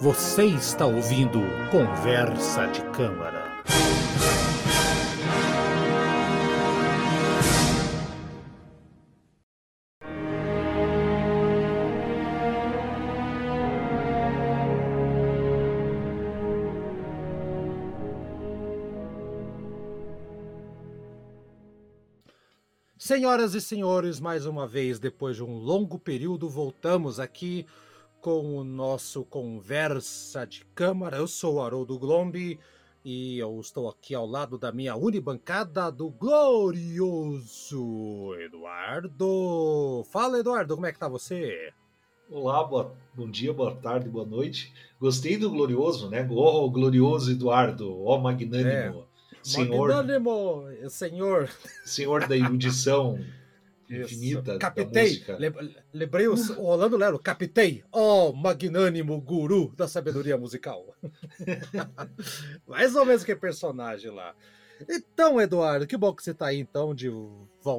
Você está ouvindo Conversa de Câmara. Senhoras e senhores, mais uma vez, depois de um longo período, voltamos aqui com o nosso Conversa de Câmara. Eu sou o Haroldo Glombi e eu estou aqui ao lado da minha unibancada do glorioso Eduardo. Fala, Eduardo, como é que tá você? Olá, boa, bom dia, boa tarde, boa noite. Gostei do glorioso, né? Oh, glorioso Eduardo, ó, oh, magnânimo. É. Senhor, magnânimo, senhor. Senhor da erudição infinita. Capitei. lembrei o, o Orlando Lero. Capitei. Ó, oh, magnânimo guru da sabedoria musical. Mais ou menos que personagem lá. Então, Eduardo, que bom que você está aí, então, de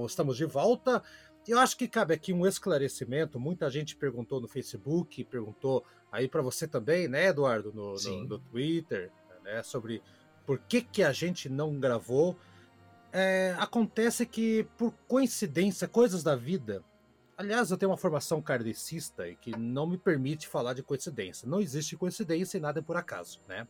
estamos de volta. Eu acho que cabe aqui um esclarecimento. Muita gente perguntou no Facebook, perguntou aí para você também, né, Eduardo, no, no, no Twitter, né, sobre por que, que a gente não gravou é, acontece que, por coincidência, coisas da vida. Aliás, eu tenho uma formação kardecista e que não me permite falar de coincidência. Não existe coincidência e nada é por acaso, né?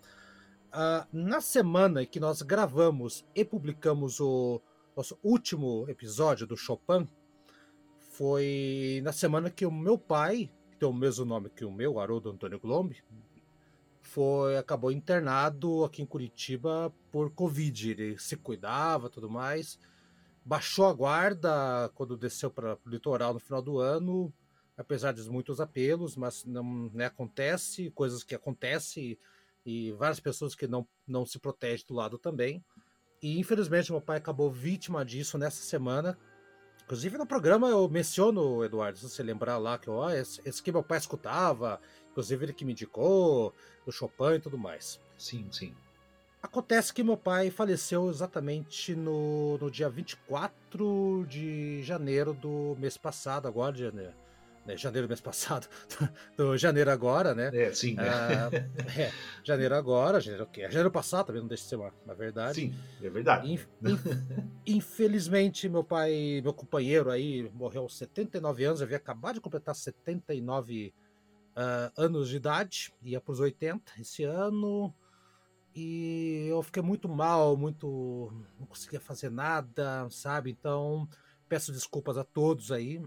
Uh, na semana que nós gravamos e publicamos o nosso último episódio do Chopin, foi na semana que o meu pai, que tem o mesmo nome que o meu, Haroldo Antônio Glombe, foi acabou internado aqui em Curitiba por Covid. Ele se cuidava, tudo mais. Baixou a guarda quando desceu para o litoral no final do ano, apesar de muitos apelos, mas não né, acontece coisas que acontecem e, várias pessoas que não não se protegem do lado também. E infelizmente meu pai acabou vítima disso nessa semana. Inclusive no programa eu menciono, Eduardo, se você lembrar lá, que ó, esse, esse que meu pai escutava, inclusive ele que me indicou, do Chopin e tudo mais. Sim, sim. Acontece que meu pai faleceu exatamente no, no dia 24 de janeiro do mês passado, agora de janeiro. Né, janeiro do mês passado, do janeiro agora, né? É, sim. Né? Ah, é, janeiro agora, janeiro o quê? Janeiro passado também, não deixa de ser uma, uma verdade. Sim, é verdade. Inf, inf, infelizmente, meu pai, meu companheiro aí, morreu aos 79 anos, havia acabado de completar 79 anos uh, anos de idade, ia para os 80 esse ano, e eu fiquei muito mal, muito. não conseguia fazer nada, sabe? Então, peço desculpas a todos aí.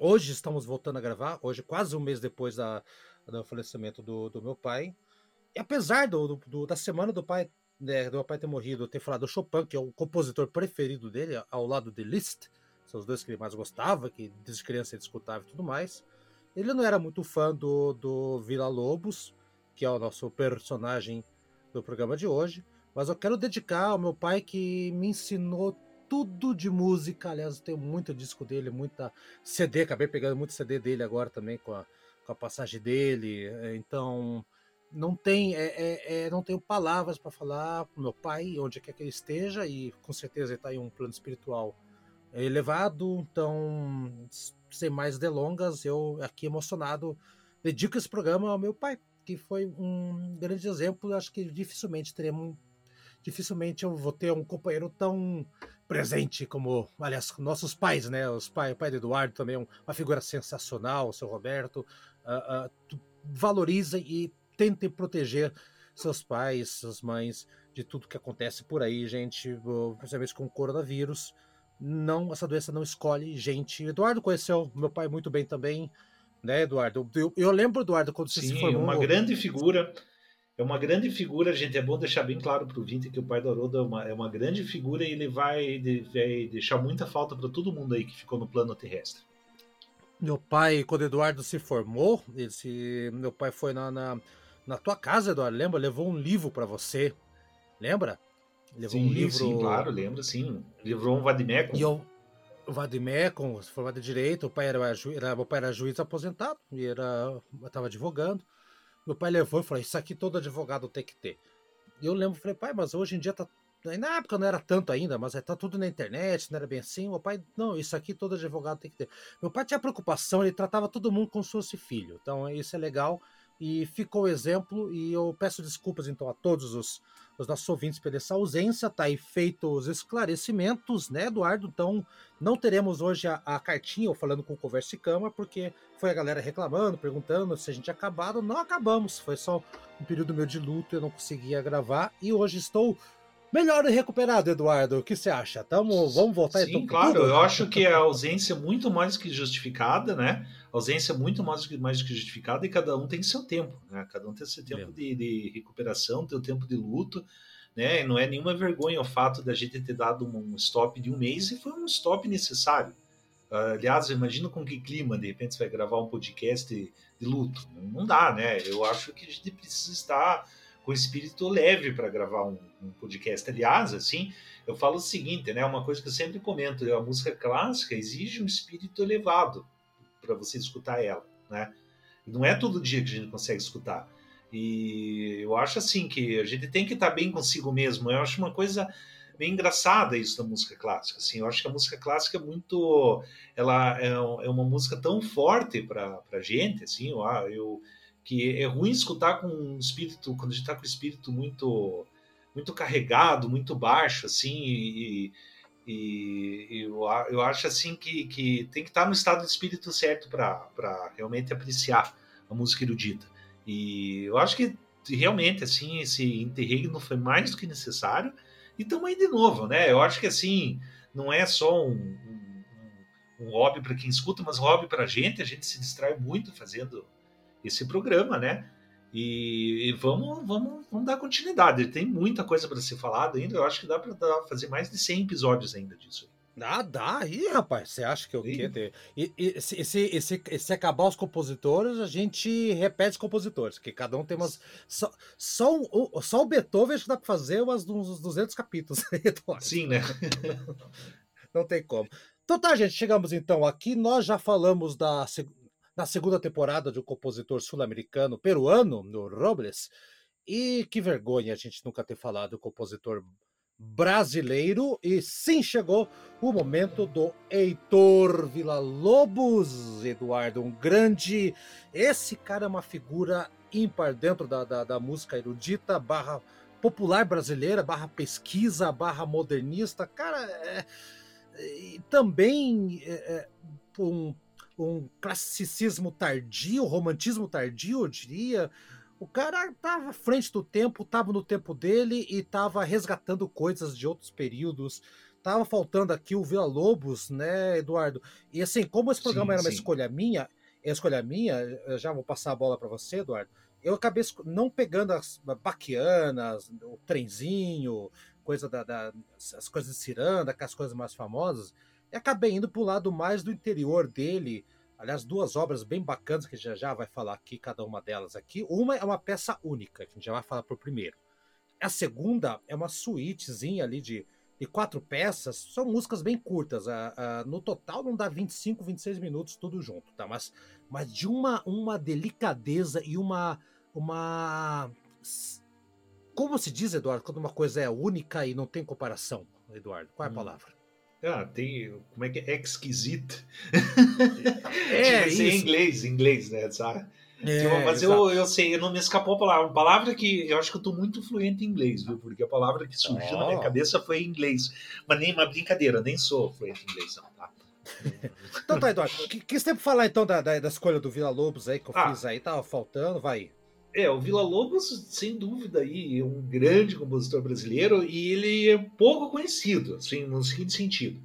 Hoje estamos voltando a gravar, hoje, quase um mês depois da, do falecimento do, do meu pai. E apesar do, do, da semana do pai, né, do meu pai ter morrido, ter falado do Chopin, que é o compositor preferido dele, ao lado de Liszt, são os dois que ele mais gostava, que desde criança ele escutava e tudo mais. Ele não era muito fã do, do Vila Lobos, que é o nosso personagem do programa de hoje, mas eu quero dedicar ao meu pai que me ensinou tudo de música. Aliás, eu tenho muito disco dele, muita CD, acabei pegando muito CD dele agora também com a, com a passagem dele. Então, não tem é, é, é não tenho palavras para falar pro meu pai, onde quer que ele esteja, e com certeza ele está em um plano espiritual elevado. Então, sem mais delongas, eu aqui emocionado dedico esse programa ao meu pai, que foi um grande exemplo. Acho que dificilmente teremos, dificilmente eu vou ter um companheiro tão presente como, aliás, nossos pais, né? Os pai, o pai do Eduardo também é uma figura sensacional, o seu Roberto. Uh, uh, valoriza e tente proteger seus pais, suas mães de tudo que acontece por aí, gente, principalmente com o coronavírus não essa doença não escolhe gente. Eduardo conheceu meu pai muito bem também, né, Eduardo? Eu, eu lembro, Eduardo, quando você Sim, se formou. uma grande figura. É uma grande figura, gente. É bom deixar bem claro para o Vinte que o pai do Haroldo é uma, é uma grande figura e ele vai, vai deixar muita falta para todo mundo aí que ficou no plano terrestre. Meu pai, quando Eduardo se formou, esse, meu pai foi na, na, na tua casa, Eduardo, lembra? Levou um livro para você. Lembra? Levou sim, um livro. Sim, claro, lembro, sim. Livrou um Vadimecum. E eu, o Vadimecum, formado de direito, o pai era, ju, era, meu pai era juiz aposentado e era, estava advogando. Meu pai levou e falou: Isso aqui todo advogado tem que ter. E eu lembro, falei, pai, mas hoje em dia tá na época não era tanto ainda, mas tá tudo na internet, não era bem assim. Meu pai, não, isso aqui todo advogado tem que ter. Meu pai tinha preocupação, ele tratava todo mundo como se fosse filho. Então isso é legal e ficou o exemplo. E eu peço desculpas então a todos os, os nossos ouvintes pela essa ausência. Tá aí feito os esclarecimentos, né, Eduardo? Então não teremos hoje a, a cartinha ou falando com o Converse Câmara, porque foi a galera reclamando, perguntando se a gente tinha acabado. Não acabamos, foi só um período meu de luto, eu não conseguia gravar. E hoje estou melhor recuperado, Eduardo. O que você acha? Tamo, vamos voltar Sim, então, claro. Tudo? Eu acho que a ausência é muito mais que justificada, né? A ausência é muito mais, mais que justificada e cada um tem seu tempo, né? Cada um tem seu tempo de, de, recuperação, tem o tempo de luto, né? E não é nenhuma vergonha o fato da gente ter dado um stop de um mês e foi um stop necessário. Aliás, imagina com que clima, de repente, você vai gravar um podcast de, de luto. Não dá, né? Eu acho que a gente precisa estar com espírito leve para gravar um, um, podcast. Aliás, assim, eu falo o seguinte, né? Uma coisa que eu sempre comento: a música clássica exige um espírito elevado para você escutar ela, né? Não é todo dia que a gente consegue escutar. E eu acho assim que a gente tem que estar bem consigo mesmo. Eu acho uma coisa bem engraçada isso da música clássica. Assim, eu acho que a música clássica é muito, ela é, é uma música tão forte para a gente. Assim, eu, eu que é ruim escutar com um espírito, quando a gente está com o espírito muito muito carregado, muito baixo, assim, e, e, e eu, eu acho assim que, que tem que estar tá no estado de espírito certo para realmente apreciar a música erudita. E eu acho que realmente assim esse interregno foi mais do que necessário. E aí de novo, né? Eu acho que assim não é só um, um, um hobby para quem escuta, mas hobby para a gente. A gente se distrai muito fazendo esse programa, né? E, e, vamos, vamos, vamos dar continuidade. Tem muita coisa para ser falada ainda. Eu acho que dá para fazer mais de 100 episódios ainda disso. Ah, dá. Ih, rapaz, você acha que eu quero E, e, se, se, se, se, acabar os compositores, a gente repete os compositores, que cada um tem umas. Só, só, o, só o Beethoven acho que dá para fazer umas, uns 200 capítulos. Sim, né? Não tem como. Então tá, gente, chegamos então aqui. Nós já falamos da na segunda temporada de um compositor sul-americano peruano, no Robles. E que vergonha a gente nunca ter falado do compositor brasileiro. E sim, chegou o momento do Heitor Villa-Lobos, Eduardo, um grande. Esse cara é uma figura ímpar dentro da, da, da música erudita, barra popular brasileira, barra pesquisa, barra modernista. Cara, é, é, também é, é um um classicismo tardio, romantismo tardio, eu diria. O cara estava à frente do tempo, estava no tempo dele e estava resgatando coisas de outros períodos. Tava faltando aqui o Vila Lobos, né, Eduardo? E assim, como esse programa sim, era uma sim. escolha minha, é escolha minha, já vou passar a bola para você, Eduardo. Eu acabei não pegando as baquianas, o trenzinho, coisa da, da, as coisas de ciranda, as coisas mais famosas. E acabei indo para o lado mais do interior dele. Aliás, duas obras bem bacanas que a gente já, já vai falar aqui, cada uma delas aqui. Uma é uma peça única, que a gente já vai falar por primeiro. A segunda é uma suítezinha ali de, de quatro peças. São músicas bem curtas. no total não dá 25, 26 minutos tudo junto, tá? Mas, mas de uma, uma delicadeza e uma, uma. Como se diz, Eduardo, quando uma coisa é única e não tem comparação, Eduardo? Qual é a hum. palavra? Ah, tem. Como é que é? Exquisite. É, isso. em inglês, em inglês, né? Sabe? É, tipo, mas eu, eu sei, eu não me escapou a palavra. Uma palavra que eu acho que eu tô muito fluente em inglês, viu? Porque a palavra que surgiu oh. na minha cabeça foi em inglês. Mas nem uma brincadeira, nem sou fluente em inglês, não, tá? então tá, Eduardo. Quis tempo falar então da, da, da, escolha do Vila Lobos aí que eu ah. fiz aí, tava faltando, vai. É, o Vila Lobos, sem dúvida, aí, um grande compositor brasileiro e ele é pouco conhecido, assim, no seguinte sentido.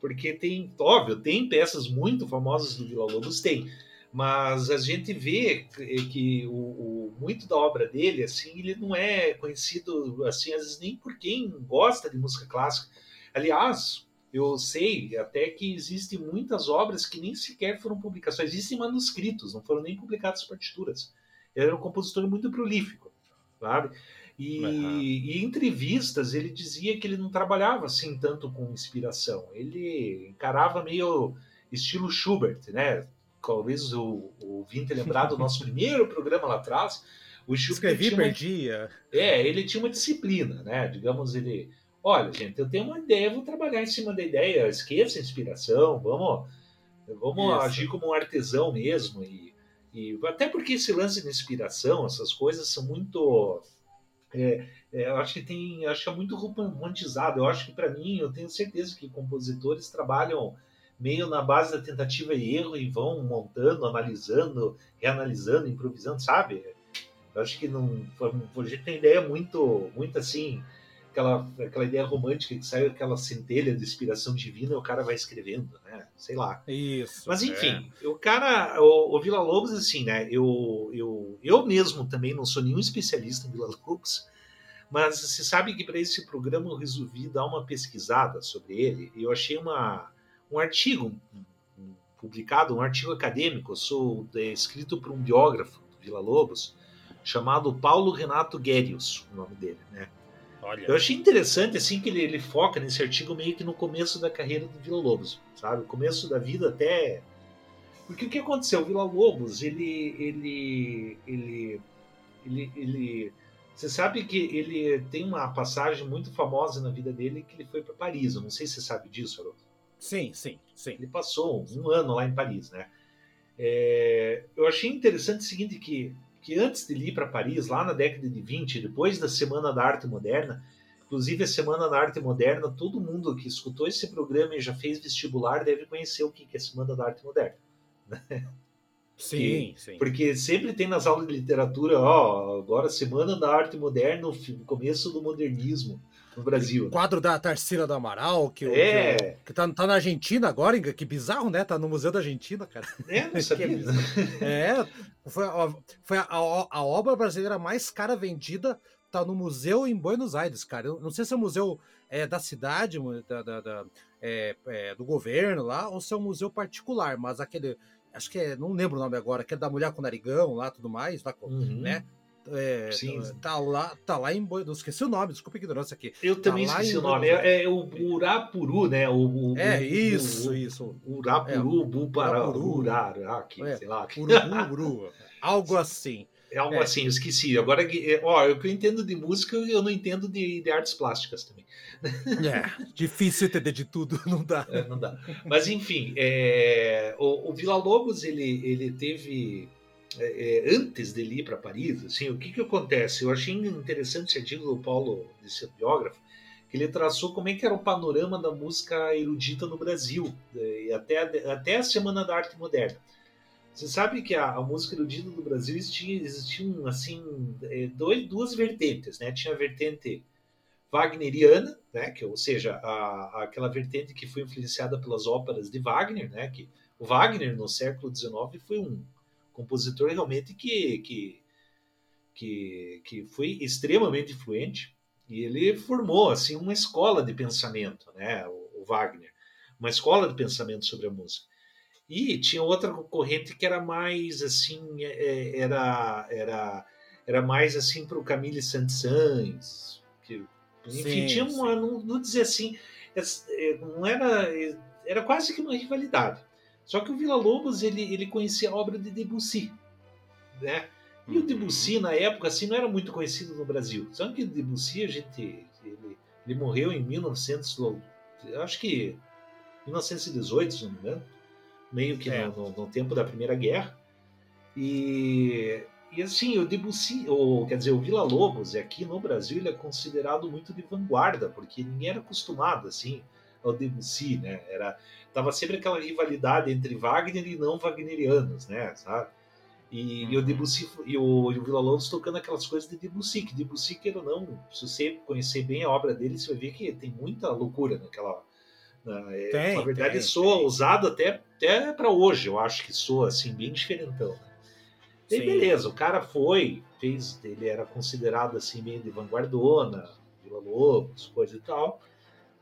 Porque tem, óbvio, tem peças muito famosas do Vila Lobos, tem, mas a gente vê que o, o, muito da obra dele, assim, ele não é conhecido, assim, às vezes nem por quem gosta de música clássica. Aliás, eu sei até que existem muitas obras que nem sequer foram publicadas, existem manuscritos, não foram nem publicadas partituras. Ele era um compositor muito prolífico, sabe? E, uhum. e, em entrevistas ele dizia que ele não trabalhava assim tanto com inspiração. Ele encarava meio estilo Schubert, né? Talvez o, o ouvinte lembrar do nosso primeiro programa lá atrás. O Schubert Escrevi, uma, perdia. É, ele tinha uma disciplina, né? Digamos, ele olha, gente, eu tenho uma ideia, vou trabalhar em cima da ideia, esqueça a inspiração, vamos, vamos Isso. agir como um artesão mesmo. E, e até porque esse lance de inspiração, essas coisas são muito. É, é, eu acho que tem, acho que é muito romantizado. Eu acho que para mim, eu tenho certeza que compositores trabalham meio na base da tentativa e erro e vão montando, analisando, reanalisando, improvisando, sabe? Eu acho que não, a gente tem ideia muito, muito assim, aquela, aquela ideia romântica que sai aquela centelha de inspiração divina o cara vai escrevendo, né? Sei lá. Isso. Mas enfim, é. o cara, o, o Vila Lobos, assim, né? Eu, eu, eu mesmo também não sou nenhum especialista em Vila Lobos, mas você sabe que para esse programa eu resolvi dar uma pesquisada sobre ele e eu achei uma, um artigo publicado, um artigo acadêmico, eu sou é, escrito por um biógrafo do Vila Lobos, chamado Paulo Renato Guérios, o nome dele, né? Olha. Eu achei interessante assim que ele, ele, foca nesse artigo meio que no começo da carreira do Vila Lobos, sabe? O começo da vida até porque o que aconteceu? O Vila Lobos, ele ele ele ele, ele você sabe que ele tem uma passagem muito famosa na vida dele que ele foi para Paris. Eu não sei se você sabe disso, Haroldo. Sim, sim, sim. Ele passou um ano lá em Paris, né? É, eu achei interessante o seguinte que que antes de ir para Paris, lá na década de 20, depois da Semana da Arte Moderna, inclusive a Semana da Arte Moderna, todo mundo que escutou esse programa e já fez vestibular deve conhecer o que é a Semana da Arte Moderna. Né? Sim, sim. Porque sempre tem nas aulas de literatura, ó, agora Semana da Arte Moderna, o começo do modernismo no Brasil. O quadro da Tarsila do Amaral, que, é. que, que tá, tá, na Argentina agora, que bizarro, né? Tá no Museu da Argentina, cara. É, não sabia. é, foi, a, foi a, a, a, obra brasileira mais cara vendida, tá no museu em Buenos Aires, cara. Eu não sei se é o museu é, da cidade, da, da, da é, é, do governo lá, ou se é um museu particular, mas aquele. Acho que é, não lembro o nome agora, aquele da mulher com narigão lá, tudo mais, lá, uhum. né? É, Sim. Tá lá, tá lá em Boi. Esqueci o nome, desculpa a ignorância aqui. Eu tá também esqueci o nome. É, é, o Urapuru, né? O, o é, isso, o, isso. Urapuru, é, Buparuru, Uraraki, é, sei lá. Uruburu, algo assim. É algo é. assim, eu esqueci. Agora, é, ó, o que eu entendo de música, eu não entendo de, de artes plásticas também. É, difícil entender de tudo, não dá. É, não dá. Mas, enfim, é, o, o Vila Lobos, ele, ele teve é, é, antes dele ir para Paris, assim, o que, que acontece? Eu achei interessante esse artigo do Paulo, desse biógrafo, que ele traçou como é que era o panorama da música erudita no Brasil, é, até, até a Semana da Arte Moderna. Você sabe que a, a música erudita do Brasil existia, existiam assim é, dois, duas vertentes, né? Tinha a vertente wagneriana, né? Que, ou seja, a, aquela vertente que foi influenciada pelas óperas de Wagner, né? Que o Wagner no século XIX foi um compositor realmente que, que, que, que foi extremamente influente e ele formou assim uma escola de pensamento, né, o, o Wagner, uma escola de pensamento sobre a música. E tinha outra corrente que era mais assim, é, é, era era era mais assim para o Camille Saint-Saëns, que enfim, sim, tinha uma, não, não dizer assim, é, não era era quase que uma rivalidade. Só que o Vila Lobos ele, ele conhecia a obra de Debussy, né? E o Debussy uhum. na época assim não era muito conhecido no Brasil. Só que o Debussy a gente ele, ele morreu em 1900, acho que 1918, se não me engano, meio que é. no, no, no, tempo da Primeira Guerra. E, e assim, o Debussy, ou quer dizer, o Vila Lobos aqui no Brasil ele é considerado muito de vanguarda, porque ninguém era acostumado assim ao Debussy, né? Era tava sempre aquela rivalidade entre Wagner e não wagnerianos, né, sabe? E, e o uhum. Debussy e o, e o Vila Lobos tocando aquelas coisas de Debussy, que Debussy, queira ou não, se você conhecer bem a obra dele, você vai ver que tem muita loucura naquela. Na, é, tem, na verdade, tem, soa tem. usado até, até para hoje, eu acho que soa assim, bem diferentão. Né? E beleza, o cara foi, fez, ele era considerado assim, meio de vanguardona, Vila Lobos, coisa e tal.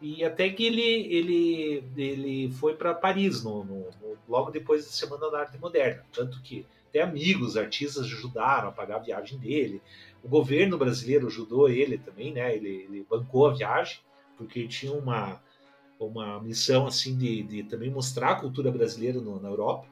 E até que ele, ele, ele foi para Paris no, no, no, logo depois da Semana da Arte Moderna. Tanto que até amigos, artistas ajudaram a pagar a viagem dele. O governo brasileiro ajudou ele também, né? Ele, ele bancou a viagem, porque tinha uma, uma missão assim de, de também mostrar a cultura brasileira no, na Europa.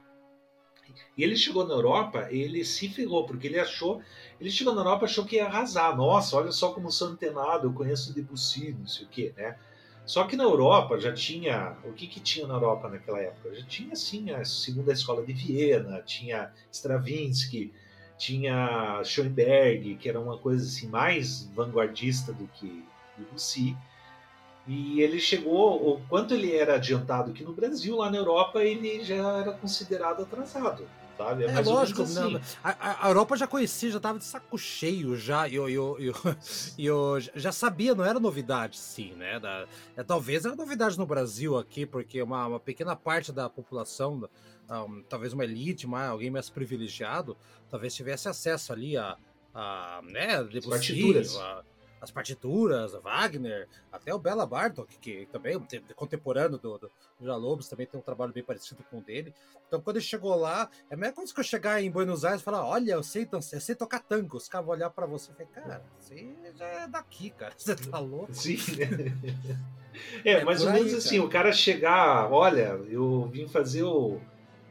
E ele chegou na Europa, ele se ferrou, porque ele achou. Ele chegou na Europa achou que ia arrasar. Nossa, olha só como sou antenado, eu conheço Debussy, não sei o quê, né? Só que na Europa já tinha. O que, que tinha na Europa naquela época? Já tinha, assim, a segunda escola de Viena, tinha Stravinsky, tinha Schoenberg, que era uma coisa assim mais vanguardista do que Debussy. E ele chegou, o quanto ele era adiantado aqui no Brasil, lá na Europa, ele já era considerado atrasado. Sabe? É, é lógico, assim. não, a, a, Europa já conhecia, já estava de saco cheio já, e eu, eu, eu, eu, já sabia, não era novidade, sim, né? Da, é, talvez era novidade no Brasil aqui, porque uma, uma pequena parte da população, um, talvez uma elite, uma, alguém mais privilegiado, talvez tivesse acesso ali a, a né, partituras. A, as partituras, Wagner, até o Bela Bartok, que também é contemporâneo do, do Lobos, também tem um trabalho bem parecido com o dele. Então, quando ele chegou lá, é a mesma coisa que eu chegar em Buenos Aires e falar: Olha, eu sei, eu sei tocar tango. Os caras vão olhar pra você e falar: Cara, você já é daqui, cara. Você tá louco? Sim. é, é mais ou menos assim: o cara chegar, olha, eu vim fazer o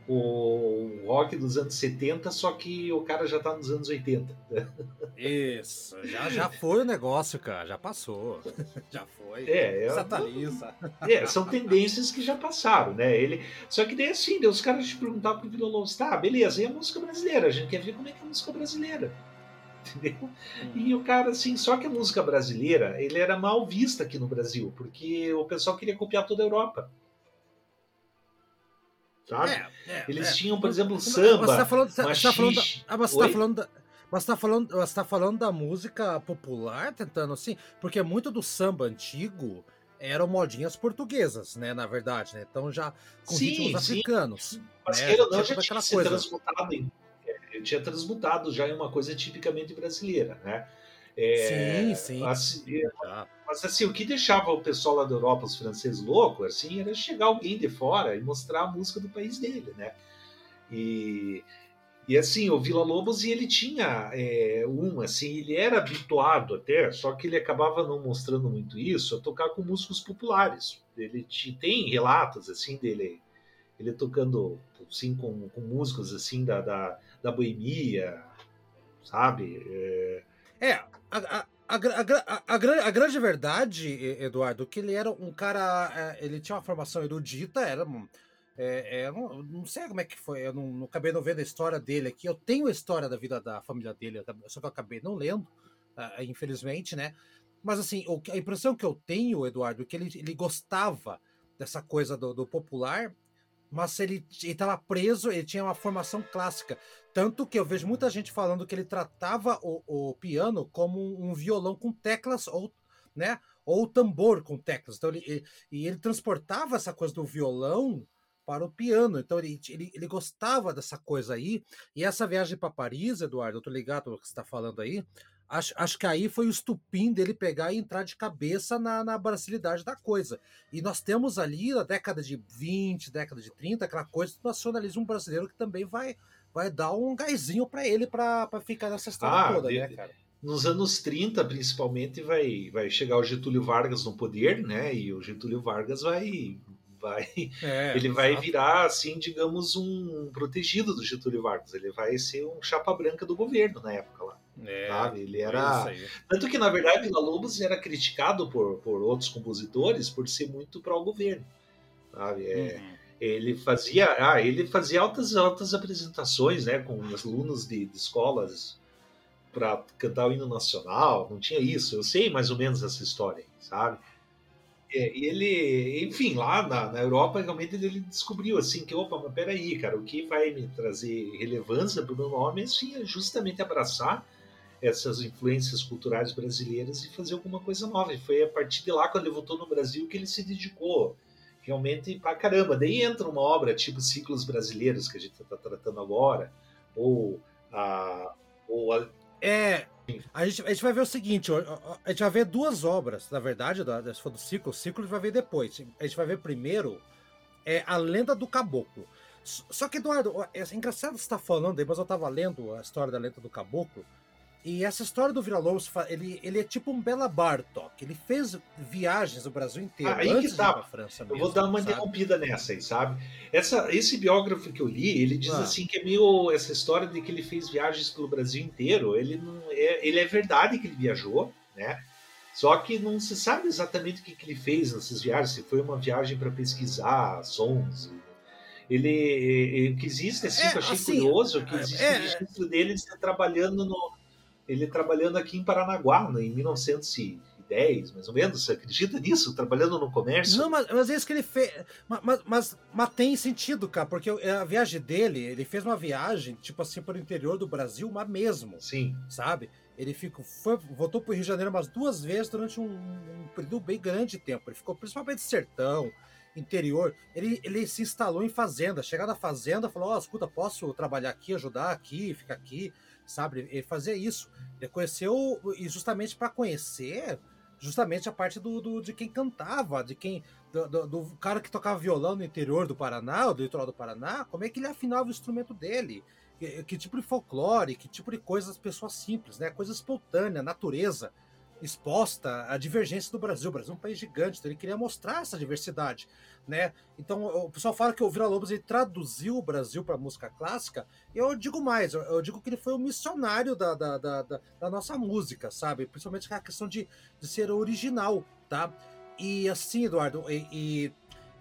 o rock dos anos 70, só que o cara já tá nos anos 80. Isso, já, já foi o negócio, cara, já passou. Já foi. É, é, é, são tendências que já passaram, né? Ele, só que daí assim, os caras te perguntavam pro Lobos, tá, beleza, e a música brasileira? A gente quer ver como é que é a música brasileira. Entendeu? E o cara, assim, só que a música brasileira, ele era mal vista aqui no Brasil, porque o pessoal queria copiar toda a Europa sabe? É, é, Eles é. tinham, por exemplo, samba. Você tá falando, você, tá falando, ah, você tá falando da, mas tá falando, você tá falando da música popular, tentando assim, porque muito do samba antigo eram modinhas portuguesas, né, na verdade, né? Então já com sim, ritmos sim. africanos. Mas né? não, já tinha coisa. transmutado em, é, tinha transmutado já em uma coisa tipicamente brasileira, né? É, sim, sim. Assim, mas assim, o que deixava o pessoal lá da Europa, os franceses loucos, assim, era chegar alguém de fora e mostrar a música do país dele, né? E, e assim, o Vila Lobos, e ele tinha é, um, assim, ele era habituado até, só que ele acabava não mostrando muito isso, a tocar com músicos populares. Ele te, tem relatos, assim, dele, ele tocando, assim, com, com músicos, assim, da, da, da boemia, sabe? É, é a, a, a, a, grande verdade, Eduardo, que ele era um cara. É, ele tinha uma formação erudita, era. É, é, não, não, sei como é que foi, eu não, não acabei não vendo a história dele aqui. Eu tenho a história da vida da família dele, só que eu acabei não lendo, infelizmente, né? Mas assim, a impressão que eu tenho, Eduardo, é que ele, ele gostava dessa coisa do, do popular mas ele estava preso, ele tinha uma formação clássica. Tanto que eu vejo muita gente falando que ele tratava o, o piano como um, violão com teclas ou, né, ou tambor com teclas. Então ele, ele, e ele transportava essa coisa do violão para o piano. Então ele, ele, ele gostava dessa coisa aí. E essa viagem para Paris, Eduardo, eu tô ligado ao que você está falando aí, Acho, acho que aí foi o estupim dele pegar e entrar de cabeça na, na brasilidade da coisa. E nós temos ali, na década de 20, década de 30, aquela coisa do nacionalismo brasileiro que também vai, vai dar um gásinho para ele para ficar nessa história ah, toda, de, né, cara? Nos anos 30, principalmente, vai, vai chegar o Getúlio Vargas no poder, né? E o Getúlio Vargas vai. vai é, ele vai virar, assim, digamos, um protegido do Getúlio Vargas. Ele vai ser um chapa branca do governo na época lá. É, sabe? Ele era. Tanto que, na verdade, Vila Lobos era criticado por, por outros compositores por ser muito pró-governo. Sabe? É, uhum. Ele fazia. Ah, ele fazia altas, altas apresentações né, com alunos de, de escolas para cantar o hino nacional. Não tinha isso. Eu sei mais ou menos essa história, sabe? É, e ele, enfim, lá na, na, Europa, realmente ele descobriu assim que, opa, mas peraí, cara, o que vai me trazer relevância para o meu nome assim, é justamente abraçar essas influências culturais brasileiras e fazer alguma coisa nova. E foi a partir de lá, quando ele voltou no Brasil, que ele se dedicou realmente pra caramba. Daí entra uma obra tipo Ciclos Brasileiros, que a gente está tratando agora, ou a. Ou a... É, a gente, a gente vai ver o seguinte: a gente vai ver duas obras, na verdade, se for do ciclo, o ciclo a gente vai ver depois. A gente vai ver primeiro é A Lenda do Caboclo. Só que, Eduardo, é engraçado você estar tá falando aí, mas eu estava lendo a história da Lenda do Caboclo. E essa história do Vila Lobos, ele, ele é tipo um Bela Bartok. Ele fez viagens no Brasil inteiro. Ah, aí antes que tá. França mesmo, Eu vou dar uma sabe? interrompida nessa aí, sabe? Essa, esse biógrafo que eu li, ele diz ah. assim que é meio essa história de que ele fez viagens pelo Brasil inteiro. Ele não é, ele é verdade que ele viajou, né? Só que não se sabe exatamente o que, que ele fez nessas viagens. Se foi uma viagem para pesquisar sons, ele o que existe assim, é, que eu achei assim, curioso que existe é, o registro dele de trabalhando no ele trabalhando aqui em Paranaguá, né, em 1910, mais ou menos. Você acredita nisso? Trabalhando no comércio? Não, mas, mas é isso que ele fez. Mas, mas, mas, tem sentido, cara, porque a viagem dele, ele fez uma viagem, tipo assim, para o interior do Brasil, mas mesmo. Sim. Sabe? Ele ficou, foi, voltou para o Rio de Janeiro umas duas vezes durante um, um período bem grande de tempo. Ele ficou principalmente sertão, interior. Ele, ele se instalou em fazenda. Chegar na fazenda, falou: Ó, oh, escuta, posso trabalhar aqui, ajudar aqui, ficar aqui sabe? Ele fazia isso. Ele conheceu, e justamente para conhecer, justamente a parte do, do, de quem cantava, de quem. Do, do, do, cara que tocava violão no interior do Paraná, do litoral do Paraná, como é que ele afinava o instrumento dele? Que, que tipo de folclore, que tipo de coisas as pessoas simples, né? Coisa espontânea, natureza exposta à divergência do Brasil. O Brasil é um país gigante, então ele queria mostrar essa diversidade, né? Então o pessoal fala que o Vila Lobos ele traduziu o Brasil para música clássica. Eu digo mais, eu digo que ele foi o missionário da, da, da, da nossa música, sabe? Principalmente a questão de, de ser original, tá? E assim, Eduardo, e,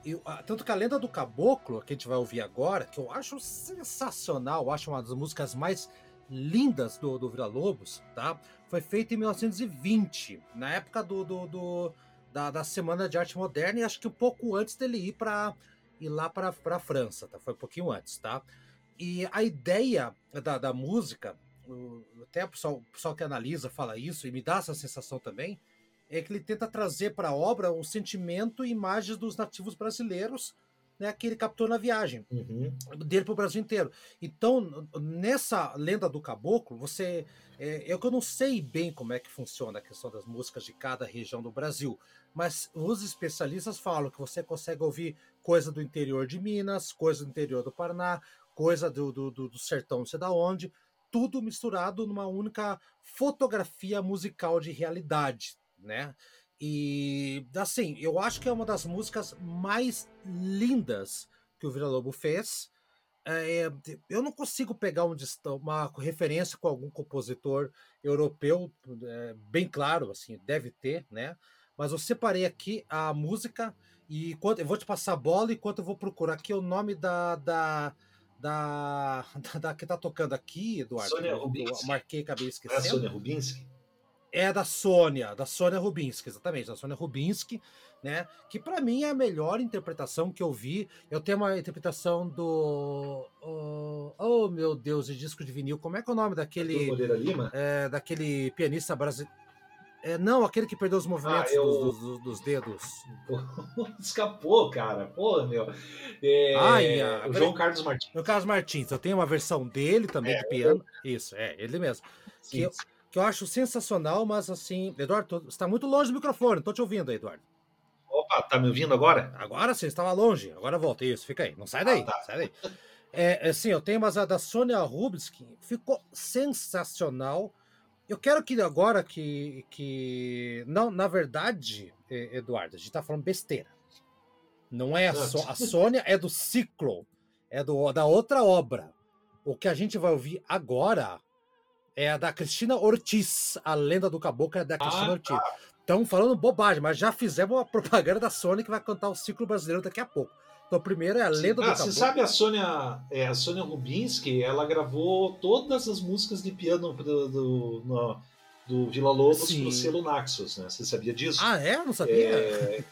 e tanto que a lenda do caboclo, que a gente vai ouvir agora, que eu acho sensacional, eu acho uma das músicas mais lindas do, do Vila Lobos, tá? Foi feita em 1920, na época do, do, do da, da, Semana de Arte Moderna, e acho que um pouco antes dele ir para ir lá para a França, tá? Foi um pouquinho antes, tá? E a ideia da, da música, até o pessoal, o pessoal que analisa fala isso, e me dá essa sensação também, é que ele tenta trazer para a obra um sentimento e imagens dos nativos brasileiros né, que ele captou na viagem uhum. dele para o Brasil inteiro. Então, nessa lenda do caboclo, você. É, eu que eu não sei bem como é que funciona a questão das músicas de cada região do Brasil, mas os especialistas falam que você consegue ouvir coisa do interior de Minas, coisa do interior do Paraná, coisa do, do, do, do sertão, não sei da onde, tudo misturado numa única fotografia musical de realidade, né? E assim, eu acho que é uma das músicas mais lindas que o Vila Lobo fez. É, eu não consigo pegar um, uma referência com algum compositor europeu, é, bem claro, assim, deve ter, né? Mas eu separei aqui a música e enquanto, eu vou te passar a bola enquanto eu vou procurar aqui o nome da, da, da, da, da que tá tocando aqui, Eduardo. Sônia Rubinski. Eu marquei, acabei esquecendo. É a Sônia Rubinski? É da Sônia, da Sônia Rubinski, exatamente, da Sônia Rubinski, né? Que para mim é a melhor interpretação que eu vi. Eu tenho uma interpretação do. Oh, oh meu Deus, de disco de vinil. Como é que é o nome daquele. Lima? É, daquele pianista brasileiro. É, não, aquele que perdeu os movimentos ah, eu... dos, dos, dos, dedos. Escapou, cara. Pô, meu. É... Ai, a... o João Carlos Martins. João Carlos Martins. Eu tenho uma versão dele também é, de piano. Eu... Isso, é, ele mesmo. Sim, que, eu, que eu acho sensacional, mas assim, Eduardo, você está muito longe do microfone, estou te ouvindo aí, Eduardo. Opa, tá me ouvindo agora? Agora sim, estava longe, agora volta, isso, fica aí, não sai daí, ah, tá. sai daí. É, assim, eu tenho umas da Sônia Rubinski, ficou sensacional. Eu quero que agora que, que não, na verdade, Eduardo, a gente está falando besteira. Não é a, so, a Sônia é do ciclo, é do, da outra obra. O que a gente vai ouvir agora é a da Cristina Ortiz. A lenda do caboclo é da Cristina ah, Ortiz. Estão falando bobagem, mas já fizemos a propaganda da Sony que vai cantar o ciclo brasileiro daqui a pouco. Então, primeiro é a lenda ah, do caboclo. Você sabe a Sônia, é, a Sônia Rubinski, ela gravou todas as músicas de piano do, do, no, do Vila Lobos Sim. pro selo Naxos, né? Você sabia disso? Ah, é? Não sabia. É...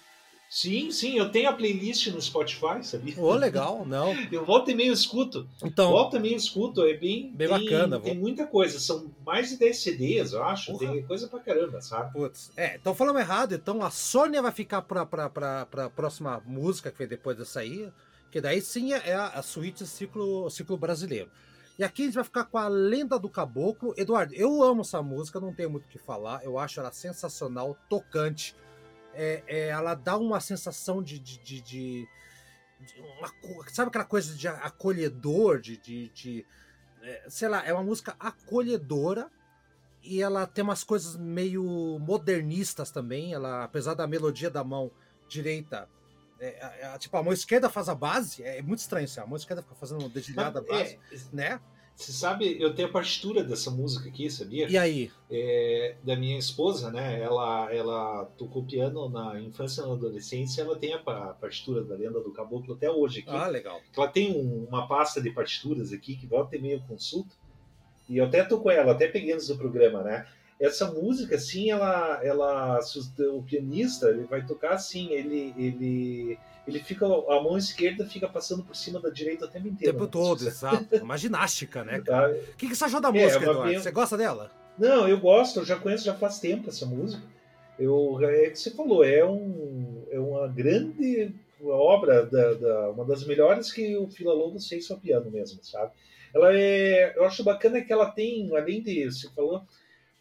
Sim, sim, eu tenho a playlist no Spotify, sabia? Ô, oh, legal, não. eu volto e meio escuto. Então, volta e meio escuto, é bem, bem bacana. Tem vou... muita coisa, são mais de 10 CDs, eu acho, Porra. tem coisa pra caramba, sabe? Putz, é, então falando errado, então a Sônia vai ficar pra, pra, pra, pra próxima música que vem depois dessa aí, que daí sim é a, a suíte ciclo, ciclo brasileiro. E aqui a gente vai ficar com a Lenda do Caboclo. Eduardo, eu amo essa música, não tenho muito o que falar, eu acho ela sensacional, tocante é, é, ela dá uma sensação de. de, de, de, uma, sabe aquela coisa de acolhedor, de. de, de é, sei lá, é uma música acolhedora e ela tem umas coisas meio modernistas também. Ela, apesar da melodia da mão direita, é, é, é tipo a mão esquerda faz a base. É muito estranho assim, a mão esquerda fica fazendo dedilhada a base, é, né? Você sabe, eu tenho a partitura dessa música aqui, sabia? E aí? É, da minha esposa, né? Ela, ela tocou piano na infância e na adolescência. Ela tem a partitura da Lenda do Caboclo até hoje aqui. Ah, legal. Ela tem um, uma pasta de partituras aqui que volta e meio consulta. E eu até tô com ela, até peguei antes do programa, né? Essa música, assim, ela, ela, o pianista, ele vai tocar assim, ele, ele, ele fica, a mão esquerda fica passando por cima da direita o tempo inteiro. O tempo todo, exato. Uma ginástica, né? Tá. O que, que você achou da é, música, é, Eduardo? Você gosta dela? Não, eu gosto, eu já conheço já faz tempo essa música. Eu, é que você falou, é, um, é uma grande obra, da, da, uma das melhores que o Fila Lobos fez ao piano mesmo, sabe? Ela é, eu acho bacana que ela tem, além de você falou,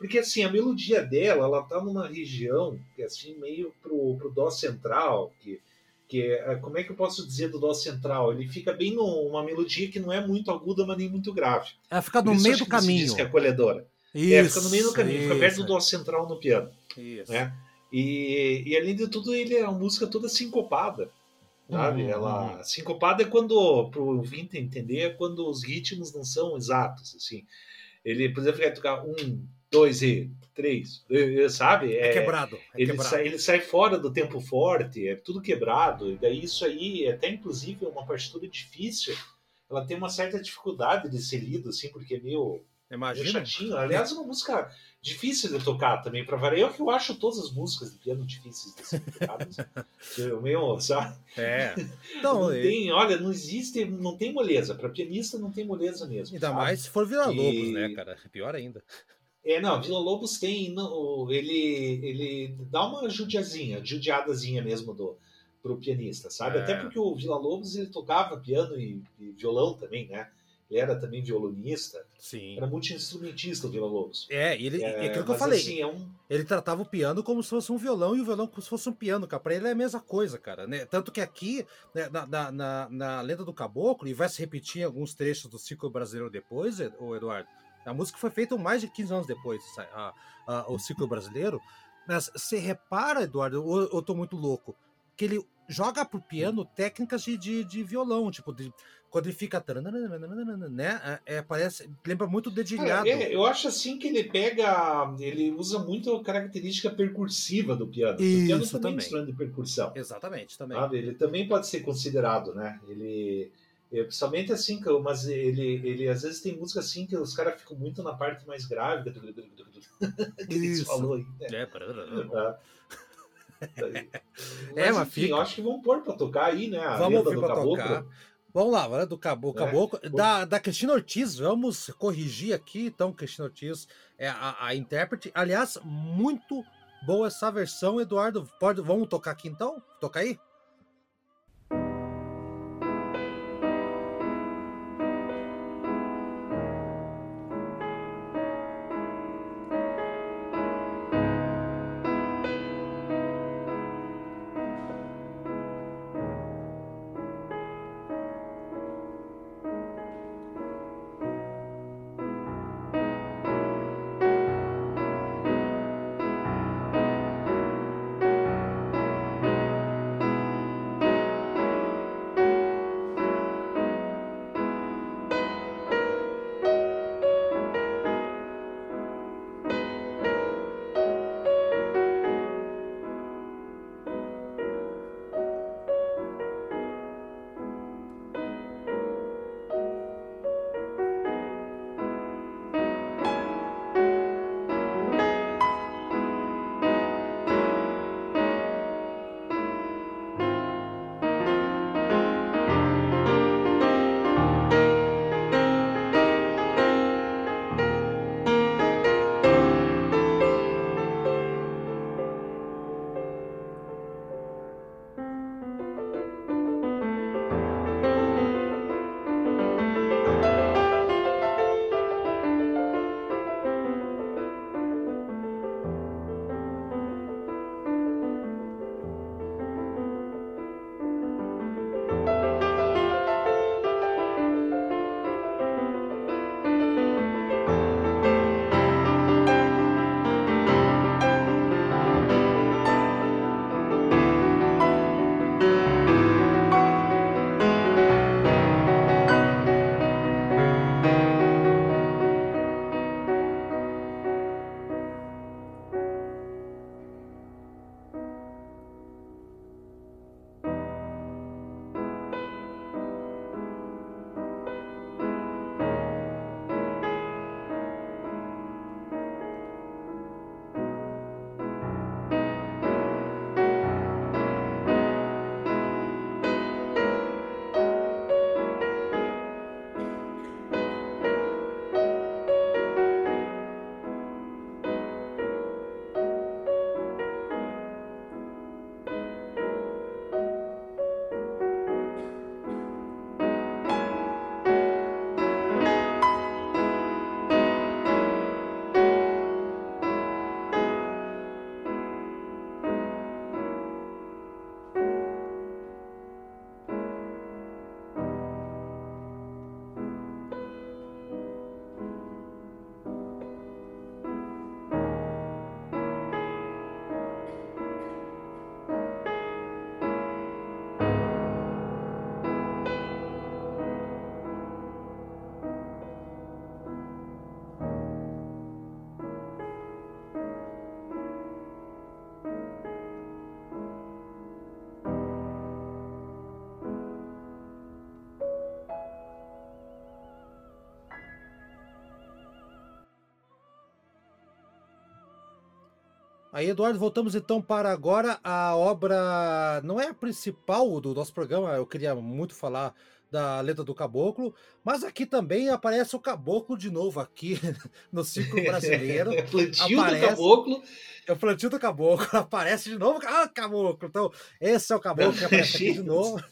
porque assim a melodia dela, ela tá numa região que é assim meio pro, pro dó central, que que é, como é que eu posso dizer do dó central? Ele fica bem numa melodia que não é muito aguda, mas nem muito grave. Ela fica no meio do caminho. Diz que é acolhedora. Isso, é, fica no meio do caminho, isso. fica perto do dó central no piano. Isso. Né? E, e além de tudo, ele é uma música toda sincopada sabe? Uhum. Ela sincopada é quando para o ouvinte entender é quando os ritmos não são exatos, assim. Ele, por exemplo, vai tocar um, dois e três, sabe? É, é quebrado. É ele, quebrado. Sai, ele sai fora do tempo forte, é tudo quebrado. E daí isso aí, até inclusive uma partitura difícil, ela tem uma certa dificuldade de ser lida, assim, porque é meio, meio chatinho. Aliás, é uma música difícil de tocar também, para variar. Eu que eu acho todas as músicas de piano difíceis de ser tocadas. meu, sabe? É. Então, não é... tem, olha, não existe, não tem moleza. Para pianista não tem moleza mesmo. Ainda sabe? mais se for Vila Lobos, e... né, cara? É pior ainda. É, não, Vila Lobos tem, não, ele, ele dá uma judiazinha, judiadazinha mesmo do pro pianista, sabe? É. Até porque o Vila Lobos ele tocava piano e, e violão também, né? Ele era também violonista. Sim. Era multi-instrumentista, o Vila Lobos. É, ele, é, é aquilo que eu falei. Assim, é um... Ele tratava o piano como se fosse um violão e o violão como se fosse um piano, cara. Pra ele é a mesma coisa, cara. Né? Tanto que aqui, né, na, na, na, na, Lenda do Caboclo, e vai se repetir em alguns trechos do ciclo brasileiro depois, o Eduardo. A música foi feita mais de 15 anos depois, a, a, o ciclo brasileiro. Mas você repara, Eduardo, ou eu tô muito louco, que ele joga pro piano técnicas de, de, de violão, tipo, de quando ele fica. Né? É, é, parece. Lembra muito o dedilhado. É, eu acho assim que ele pega. Ele usa muito a característica percursiva do piano. Isso, o piano também, também. é instrumento de percussão. Exatamente, também. Sabe? Ele também pode ser considerado, né? Ele. É, principalmente assim, mas ele, ele às vezes tem música assim que os caras ficam muito na parte mais grave. que Isso. falou aí. Né? É, para... Mas, é, mas enfim, fica... eu acho que vamos pôr para tocar aí, né? A vamos do caboclo. Tocar. Vamos lá, do Caboclo. É, Caboclo da, da Cristina Ortiz, vamos corrigir aqui. Então, Cristina Ortiz é a, a intérprete. Aliás, muito boa essa versão, Eduardo. Pode, vamos tocar aqui então? Toca aí? Aí, Eduardo, voltamos então para agora a obra. Não é a principal do nosso programa, eu queria muito falar da letra do caboclo, mas aqui também aparece o caboclo de novo aqui no ciclo brasileiro. É plantio aparece, do caboclo. É o plantio do caboclo, aparece de novo. Ah, caboclo! Então, esse é o caboclo que aparece aqui de novo.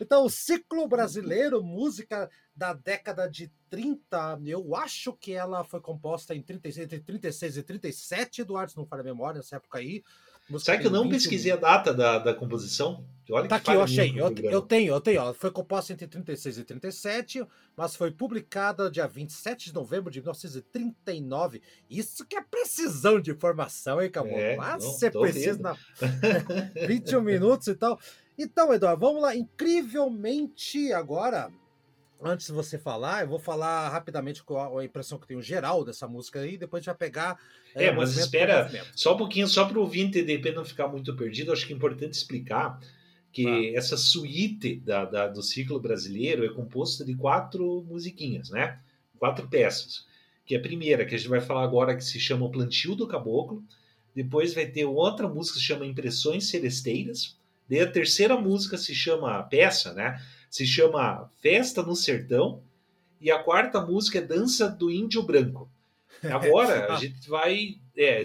Então, o ciclo brasileiro, música da década de 30, eu acho que ela foi composta em 36, entre 36 e 37, Eduardo, se não falha a memória, nessa época aí. Será que eu não pesquisei a data da, da composição? Olha tá aqui, eu achei. Eu, eu, tenho, eu tenho. Ó, foi composta entre 36 e 37, mas foi publicada dia 27 de novembro de 1939. Isso que é precisão de informação, hein, Camilo? É, mas você precisa na 21 minutos e tal. Então, Eduardo, vamos lá. Incrivelmente, agora, antes de você falar, eu vou falar rapidamente com a impressão que tenho geral dessa música aí, depois a gente vai pegar. É, é mas espera só um pouquinho, só para o ouvinte de não ficar muito perdido, acho que é importante explicar que ah. essa suíte da, da, do ciclo brasileiro é composta de quatro musiquinhas, né? Quatro peças. Que é a primeira, que a gente vai falar agora, que se chama Plantio do Caboclo. Depois vai ter outra música que se chama Impressões Celesteiras Daí a terceira música se chama peça, né? Se chama Festa no Sertão. E a quarta música é Dança do Índio Branco. Agora a gente vai. É,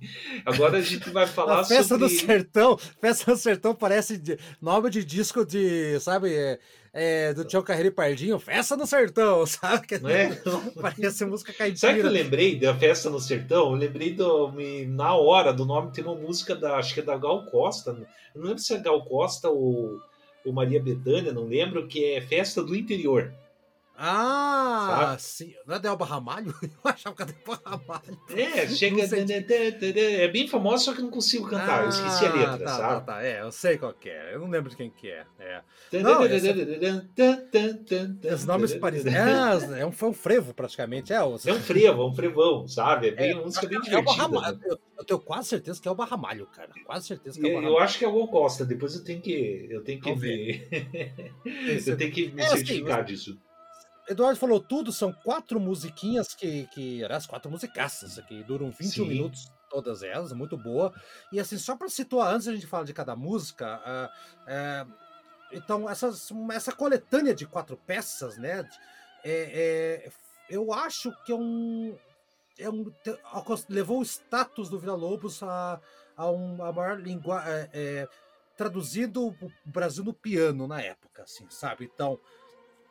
agora a gente vai falar a festa sobre. Festa do Sertão. Festa no Sertão parece de, nome de disco de. Sabe? É, é, do Tião Carreiro e Pardinho, Festa no Sertão, sabe? Que não é? Parece música caipira. Sabe que eu lembrei da Festa no Sertão? Eu lembrei do, na hora do nome, tem uma música da, acho que é da Gal Costa, não lembro se é Gal Costa ou, ou Maria Bethânia, não lembro, que é Festa do Interior. Ah, Sabe? sim. Não é Delba Ramalho? Eu achava que era Delba Ramalho. É, chega. É bem famosa, só que não consigo cantar. Ah, eu esqueci a letra, tá, sabe? Tá, tá. É, eu sei qual é. Eu não lembro de quem que é. é. Não. Os nomes parecem. É, é um, foi um frevo, praticamente. É, os... é um frevo, é um frevão, sabe? É bem, é, música bem divertida. É o Barramalho. Né? Eu tenho quase certeza que é o Barramalho, cara. Quase certeza que é o Barramalho. Eu acho que é o Costa. Depois eu tenho que, eu tenho que ver. eu tenho que me é, certificar assim, disso. Eduardo falou tudo, são quatro musiquinhas que, que as quatro musicaças que duram 21 Sim. minutos, todas elas, muito boa. E assim, só para situar, antes a gente falar de cada música, uh, uh, então essas, essa coletânea de quatro peças, né, é, é, eu acho que é um, é um levou o status do Vila Lobos a, a, um, a maior língua é, é, traduzido o Brasil no piano na época, assim, sabe? Então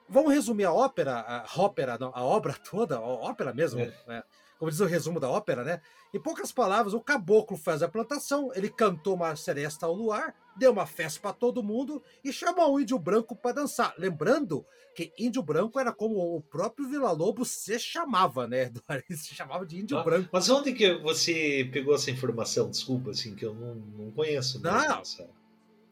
Vamos resumir a ópera, a ópera, não, a obra toda, a ópera mesmo, é. né? como diz o resumo da ópera, né? Em poucas palavras, o caboclo faz a plantação, ele cantou uma seresta ao luar, deu uma festa para todo mundo e chamou o índio branco para dançar. Lembrando que índio branco era como o próprio Vila Lobo se chamava, né? Ele se chamava de índio ah, branco. Mas onde que você pegou essa informação? Desculpa, assim, que eu não, não conheço. Não,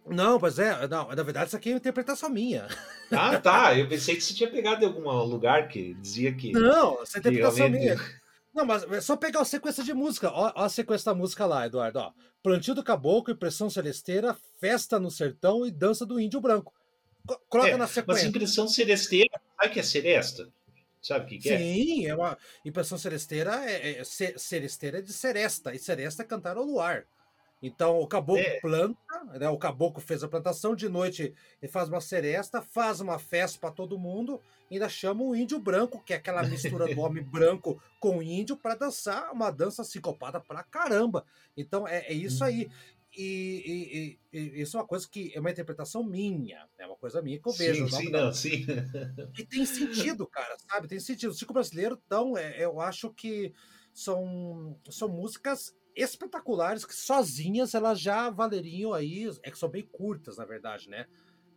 não, pois é, não, na verdade isso aqui é uma interpretação minha. Ah, tá. Eu pensei que você tinha pegado em algum lugar que dizia que. Não, essa é interpretação minha. Não, mas é só pegar a sequência de música. Ó, ó, a sequência da música lá, Eduardo. Ó. Plantio do caboclo, impressão celesteira, festa no sertão e dança do índio branco. Coloca é, na sequência. Mas impressão celesteira, sabe que é seresta? Sabe o que, que é? Sim, é uma impressão celesteira é, é, celesteira é de seresta, e seresta é cantar ao luar. Então o caboclo é. planta, né? O caboclo fez a plantação de noite, ele faz uma seresta, faz uma festa para todo mundo, ainda chama o índio branco, que é aquela mistura do homem branco com índio, para dançar uma dança sincopada pra caramba. Então é, é isso aí. Uhum. E, e, e, isso é uma coisa que é uma interpretação minha, é uma coisa minha que eu vejo. Sim, sim, não, sim. E tem sentido, cara, sabe? Tem sentido. O Chico brasileiro, então, é, eu acho que são, são músicas espetaculares que sozinhas elas já valeriam aí, é que são bem curtas, na verdade, né?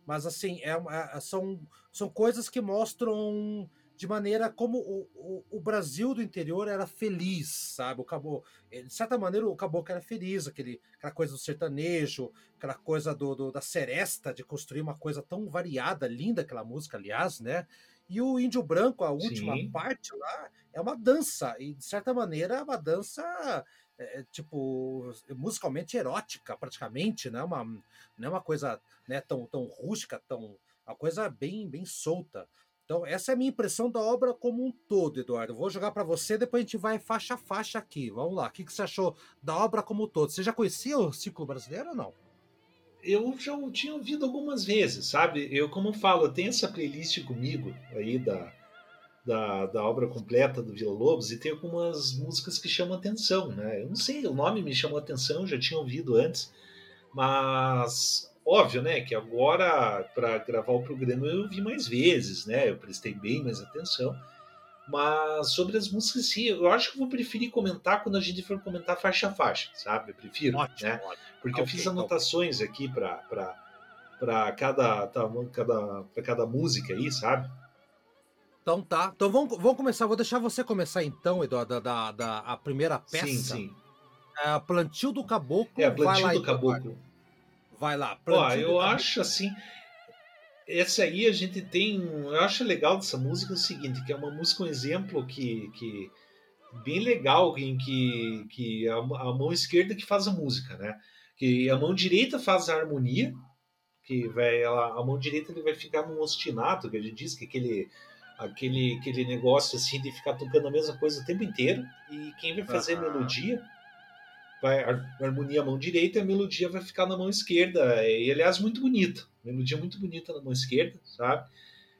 Mas assim, é, é, são, são coisas que mostram de maneira como o, o, o, Brasil do interior era feliz, sabe? O cabo, de certa maneira, o caboclo era feliz, aquele, aquela coisa do sertanejo, aquela coisa do, do, da seresta, de construir uma coisa tão variada, linda aquela música, aliás, né? E o Índio Branco, a última Sim. parte lá, é uma dança, e de certa maneira é uma dança é, é, tipo, musicalmente erótica, praticamente, né? Uma, não é uma coisa né, tão, tão rústica, tão. Uma coisa bem, bem solta. Então, essa é a minha impressão da obra como um todo, Eduardo. vou jogar para você, depois a gente vai faixa a faixa aqui. Vamos lá. O que, que você achou da obra como um todo? Você já conhecia o ciclo brasileiro ou não? Eu já tinha ouvido algumas vezes, sabe? Eu, como falo, eu tenho essa playlist comigo aí da, da, da obra completa do Vila Lobos e tem algumas músicas que chamam atenção, né? Eu não sei, o nome me chamou atenção, já tinha ouvido antes, mas Óbvio, né, que agora para gravar o programa eu vi mais vezes, né? Eu prestei bem mais atenção. Mas sobre as músicas, sim, eu acho que vou preferir comentar quando a gente for comentar faixa a faixa, sabe? Eu prefiro, ótimo, né? Ótimo. Porque okay, eu fiz anotações okay. aqui para cada, tá, cada, cada música aí, sabe? Então tá. Então vamos, vamos começar. Vou deixar você começar então, Eduardo, da, da, da a primeira peça. Sim, sim. É, Plantio do Caboclo. É, Plantio do Caboclo. Vai lá. Ó, eu acho assim. Essa aí a gente tem. Eu acho legal dessa música o seguinte, que é uma música, um exemplo que. que bem legal em que, que a, a mão esquerda que faz a música, né? Que a mão direita faz a harmonia, que vai ela, a mão direita ele vai ficar num ostinato, que a gente diz que aquele aquele aquele negócio assim de ficar tocando a mesma coisa o tempo inteiro e quem vai fazer uhum. melodia vai a harmonia mão direita e a melodia vai ficar na mão esquerda. E aliás, muito bonita. Melodia muito bonita na mão esquerda, sabe?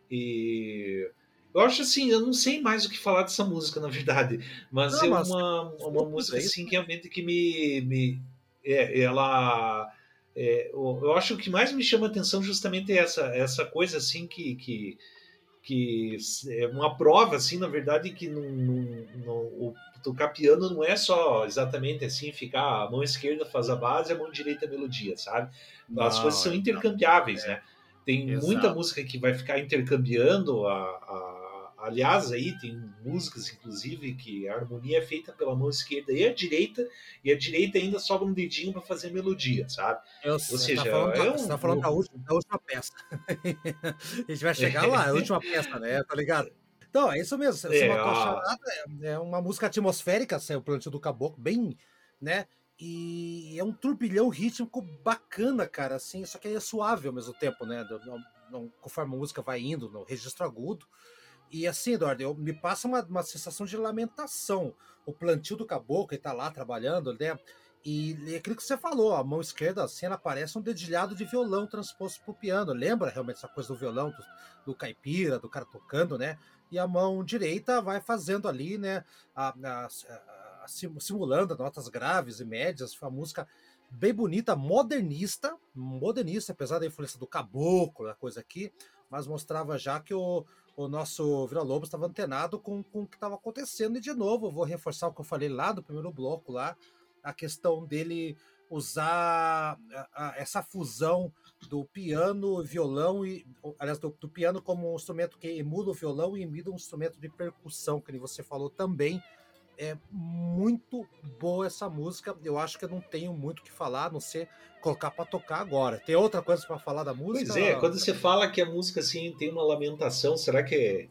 E eu acho assim, eu não sei mais o que falar dessa música, na verdade. Mas não, é mas uma, uma música assim que realmente que me. me é, ela. É, eu acho que o que mais me chama atenção justamente é essa, essa coisa assim que, que, que é uma prova assim na verdade que não, não, não, o tocar piano não é só exatamente assim, ficar a mão esquerda faz a base, a mão direita a melodia, sabe? As coisas são intercambiáveis, é. né? Tem Exato. muita música que vai ficar intercambiando a, a aliás, aí tem músicas, inclusive, que a harmonia é feita pela mão esquerda e a direita, e a direita ainda sobra um dedinho para fazer melodia, sabe? Eu, Ou seja, tá falando, é um, você tá falando da, última, da última peça. a gente vai chegar lá, é a última peça, né? Tá ligado? Então, é isso mesmo. É, uma é, é uma música atmosférica, assim, o plantio do caboclo, bem, né? E é um turbilhão rítmico bacana, cara, assim, só que é suave ao mesmo tempo, né? Conforme a música vai indo no registro agudo. E assim, Eduardo, eu, me passa uma, uma sensação de lamentação. O plantio do caboclo, ele tá lá trabalhando, né? E, e aquilo que você falou, a mão esquerda, assim, ela parece um dedilhado de violão transposto pro piano. Lembra realmente essa coisa do violão, do, do caipira, do cara tocando, né? e a mão direita vai fazendo ali, né, a, a, a, simulando notas graves e médias, foi uma música bem bonita, modernista, modernista, apesar da influência do caboclo, da coisa aqui, mas mostrava já que o, o nosso Vila Lobos estava antenado com, com o que estava acontecendo, e de novo, vou reforçar o que eu falei lá do primeiro bloco, lá, a questão dele usar essa fusão do piano, violão e aliás do, do, piano como um instrumento que emula o violão e imita um instrumento de percussão, que você falou também. É muito boa essa música. Eu acho que eu não tenho muito o que falar, a não ser colocar para tocar agora. Tem outra coisa para falar da música? Pois é, quando você fala que a música assim tem uma lamentação, será que é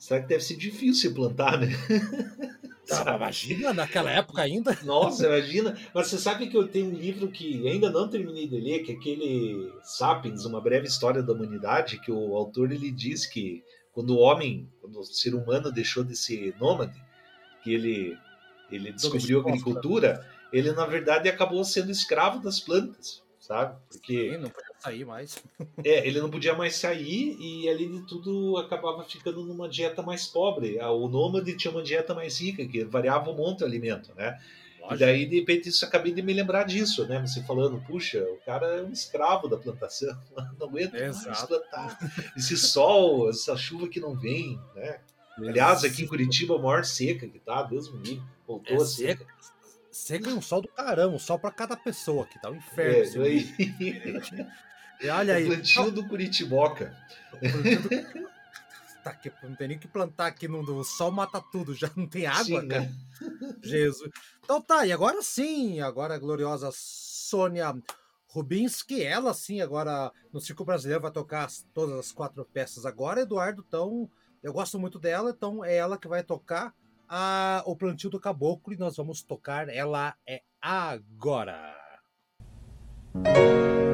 Será que deve ser difícil plantar, né? Ah, imagina, naquela época ainda. Nossa, imagina. Mas você sabe que eu tenho um livro que ainda não terminei de ler, que é aquele Sapiens, Uma Breve História da Humanidade, que o autor ele diz que quando o homem, quando o ser humano deixou de ser nômade, que ele, ele descobriu a agricultura, ele na verdade acabou sendo escravo das plantas, sabe? Porque Sim, não sair mais. é, ele não podia mais sair e além de tudo acabava ficando numa dieta mais pobre. O nômade tinha uma dieta mais rica, que variava um monte o alimento, né? Lógico. E daí, de repente, isso acabei de me lembrar disso, né? Você falando, puxa, o cara é um escravo da plantação, não aguenta Exato. mais plantar. Esse sol, essa chuva que não vem, né? Aliás, aqui em Curitiba, a maior seca que tá, Deus me livre, voltou é a seca. seca. Seca é um sol do caramba, um sol para cada pessoa aqui, tá um inferno. É, aí. E olha aí. O plantio do Curitiboca. Tá aqui, não tem nem que plantar aqui no, o sol mata tudo, já não tem água, sim, cara. Né? Jesus. Então tá, e agora sim, agora a gloriosa Sônia Rubinski, ela sim, agora no Circo Brasileiro vai tocar todas as quatro peças agora, Eduardo, então eu gosto muito dela, então é ela que vai tocar a, o plantio do caboclo e nós vamos tocar ela é agora. Música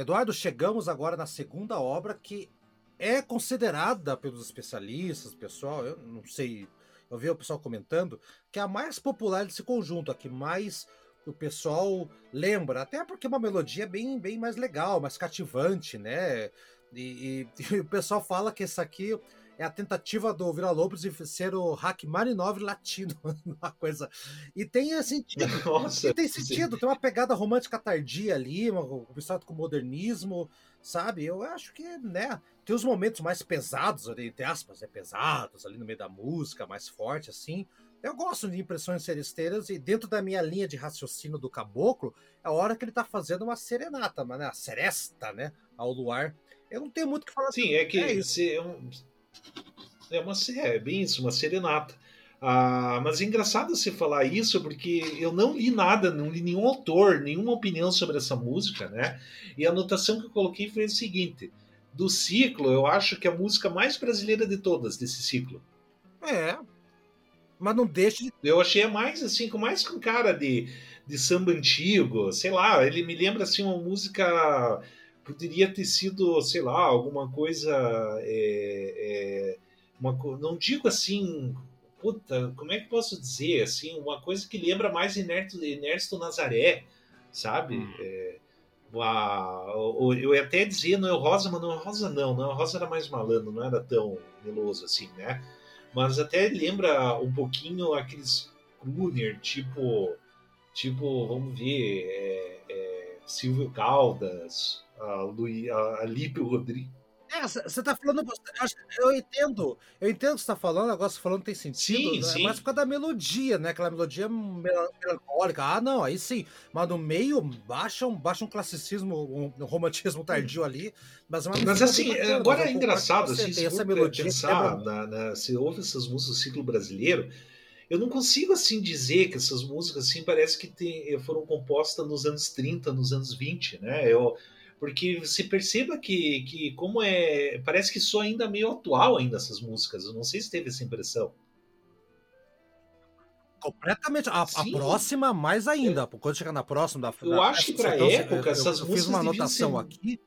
Eduardo, chegamos agora na segunda obra que é considerada pelos especialistas, pessoal, eu não sei, eu vi o pessoal comentando, que é a mais popular desse conjunto, a que mais o pessoal lembra, até porque é uma melodia bem, bem mais legal, mais cativante, né? E, e, e o pessoal fala que essa aqui é a tentativa do Vila Lobos de ser o Rachmaninov latino, uma coisa. E tem sentido. Nossa, e tem sentido, sim. tem uma pegada romântica tardia ali, misturado com modernismo, sabe? Eu acho que, né, tem os momentos mais pesados ali, entre aspas, é pesados ali no meio da música, mais forte assim. Eu gosto de impressões seresteiras e dentro da minha linha de raciocínio do caboclo, é a hora que ele tá fazendo uma serenata, né? A seresta, né? Ao luar. Eu não tenho muito o que falar. Sim, é que é, é, um, é uma é bem isso, uma serenata. Ah, mas é engraçado você falar isso porque eu não li nada, não li nenhum autor, nenhuma opinião sobre essa música, né? E a anotação que eu coloquei foi o seguinte: do ciclo, eu acho que é a música mais brasileira de todas desse ciclo. É. Mas não deixa de. Eu achei mais assim, com mais com cara de, de samba antigo, sei lá, ele me lembra assim uma música. Poderia ter sido, sei lá, alguma coisa. É, é, uma, não digo assim puta, como é que posso dizer, assim, uma coisa que lembra mais Ernesto, Nazaré, sabe? Hum. É, a, eu ia até dizer Noel Rosa, mas Noel Rosa não, Noel Rosa era mais malandro, não era tão meloso assim, né? Mas até lembra um pouquinho aqueles crooner, tipo, tipo, vamos ver, é, é, Silvio Caldas, a, Luí, a, a Lípio Rodrigues, é, você tá falando. Eu entendo. Eu entendo o que você tá falando, agora você falando tem sentido. Sim, né? sim. Mas por causa da melodia, né? Aquela melodia melancólica. Ah, não, aí sim. Mas no meio baixa um, baixa um classicismo, um romantismo tardio ali. Mas, é mas assim, agora é engraçado, assim, se essa melodia pensar, na, na, se ouve essas músicas do ciclo brasileiro, eu não consigo assim dizer que essas músicas assim parece que tem, foram compostas nos anos 30, nos anos 20, né? Eu, porque você perceba que, que como é. Parece que só ainda meio atual ainda essas músicas. Eu não sei se teve essa impressão. Completamente. A, a próxima, mais ainda. É. Quando chegar na próxima da. Eu da, acho que para época, eu, essas eu, fiz uma anotação ser... aqui.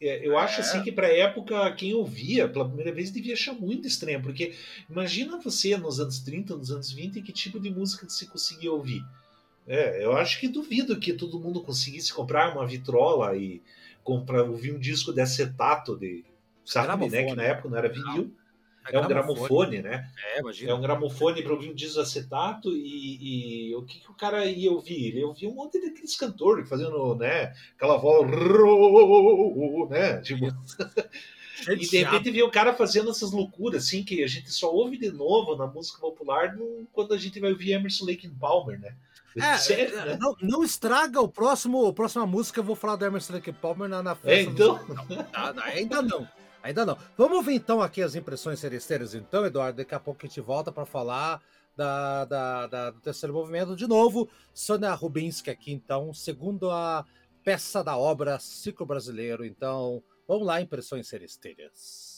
É, eu acho assim é. que para época quem ouvia pela primeira vez devia achar muito estranho, porque imagina você nos anos 30, nos anos 20, que tipo de música você conseguia ouvir. É, eu acho que duvido que todo mundo conseguisse comprar uma vitrola e comprar, ouvir um disco de acetato de sabe, né? Que na época não era vinil. É, é um gramofone, né? É, imagina. É um gramofone para ouvir um disco de acetato e, e, o que, que o cara ia ouvir? Ele ouvia um monte daqueles cantores fazendo, né? Aquela voz, né? Tipo... e de repente vê o cara fazendo essas loucuras, assim, que a gente só ouve de novo na música popular no, quando a gente vai ouvir Emerson Lake Palmer, né? É, é, né? não, não, estraga o próximo, a próxima música, eu vou falar do Emerson Lake Palmer na, na festa. É, então? Do... Não, ainda não. Ainda não. Vamos ver então aqui as impressões seresteiras, então, Eduardo. Daqui a pouco a gente volta para falar da, da, da, do terceiro movimento. De novo, Sônia Rubinski aqui, então, segundo a peça da obra Ciclo Brasileiro. Então, vamos lá, impressões seresteiras.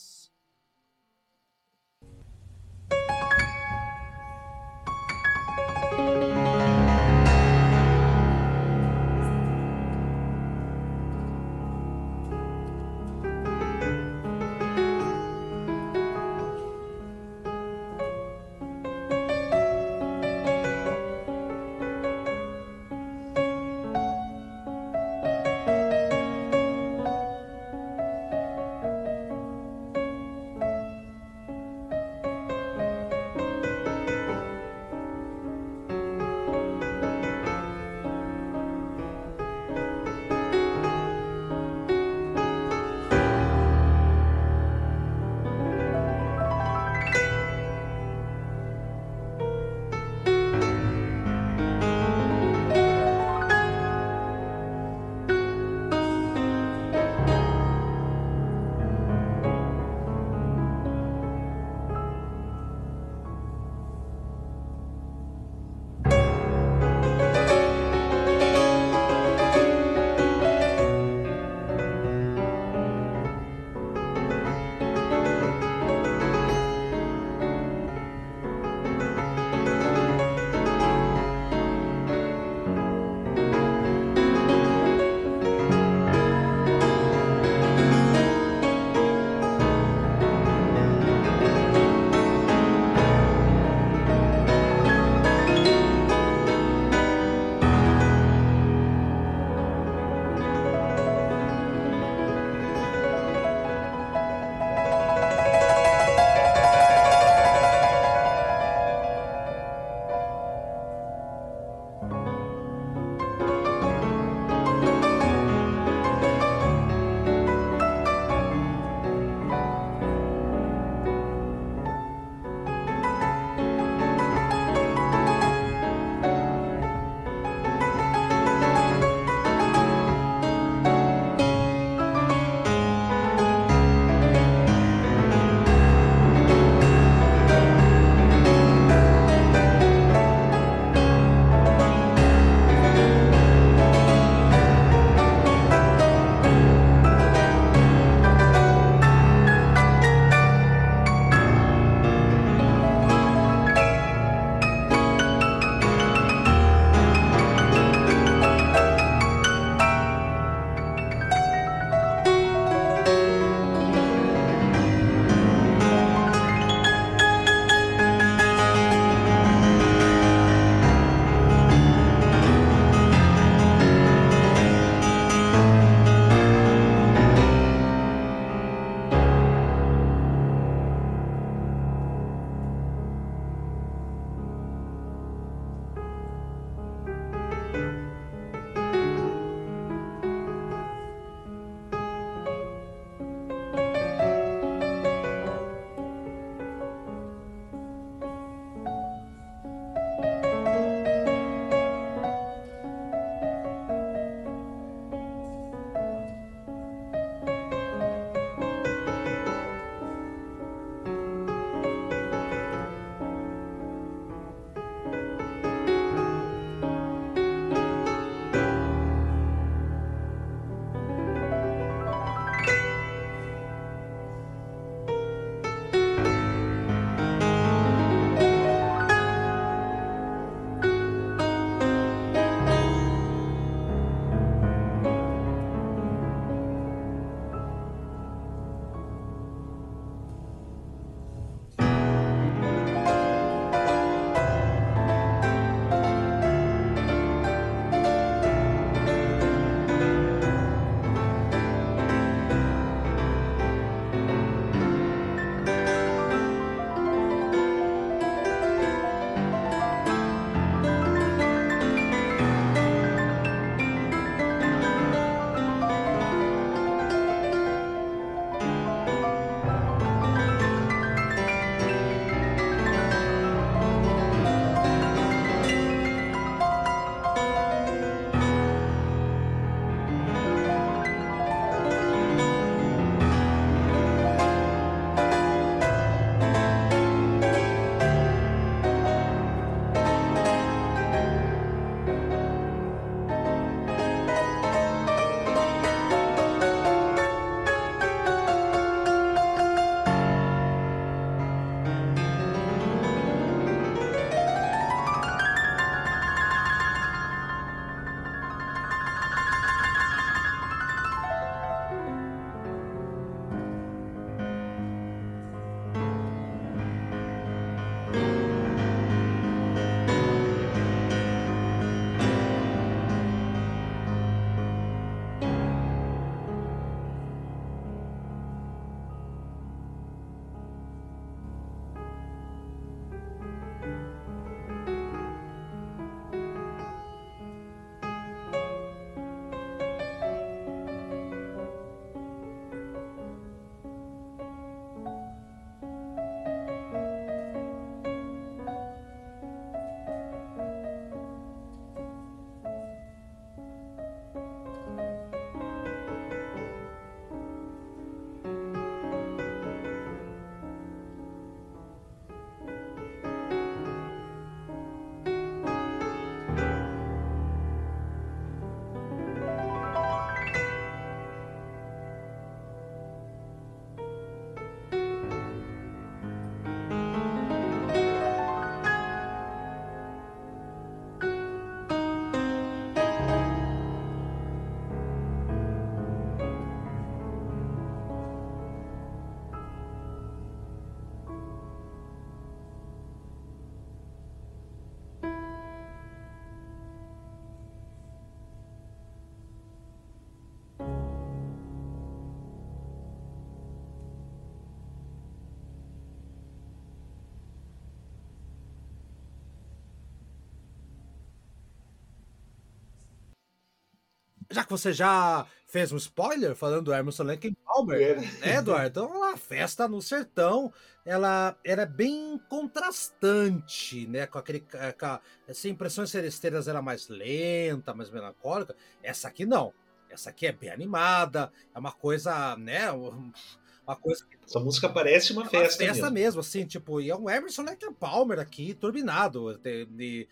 Já que você já fez um spoiler falando do Emerson Lake Palmer, é. né, Eduardo? Então, a festa no sertão, ela era bem contrastante, né? Com aquele. Com a, essa impressões seresteiras era mais lenta, mais melancólica. Essa aqui não. Essa aqui é bem animada, é uma coisa, né? Uma coisa que... Essa música parece uma é festa. Uma festa mesmo. mesmo, assim, tipo, e é um Emerson Lake Palmer aqui, turbinado. De,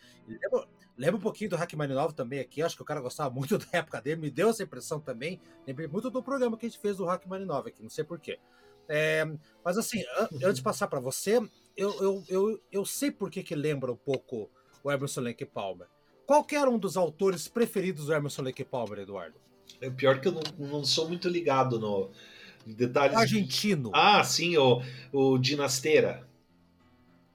Lembra um pouquinho do Rachmaninoff também aqui, acho que o cara gostava muito da época dele, me deu essa impressão também. Lembrei muito do programa que a gente fez do Rachmaninoff aqui, não sei porquê. É, mas assim, antes de passar para você, eu, eu, eu, eu sei por que, que lembra um pouco o Emerson Lake Palmer. Qual que era um dos autores preferidos do Emerson Lake Palmer, Eduardo? É pior que eu não, não sou muito ligado no detalhes. Argentino. Ah, sim, o, o Dinasteira.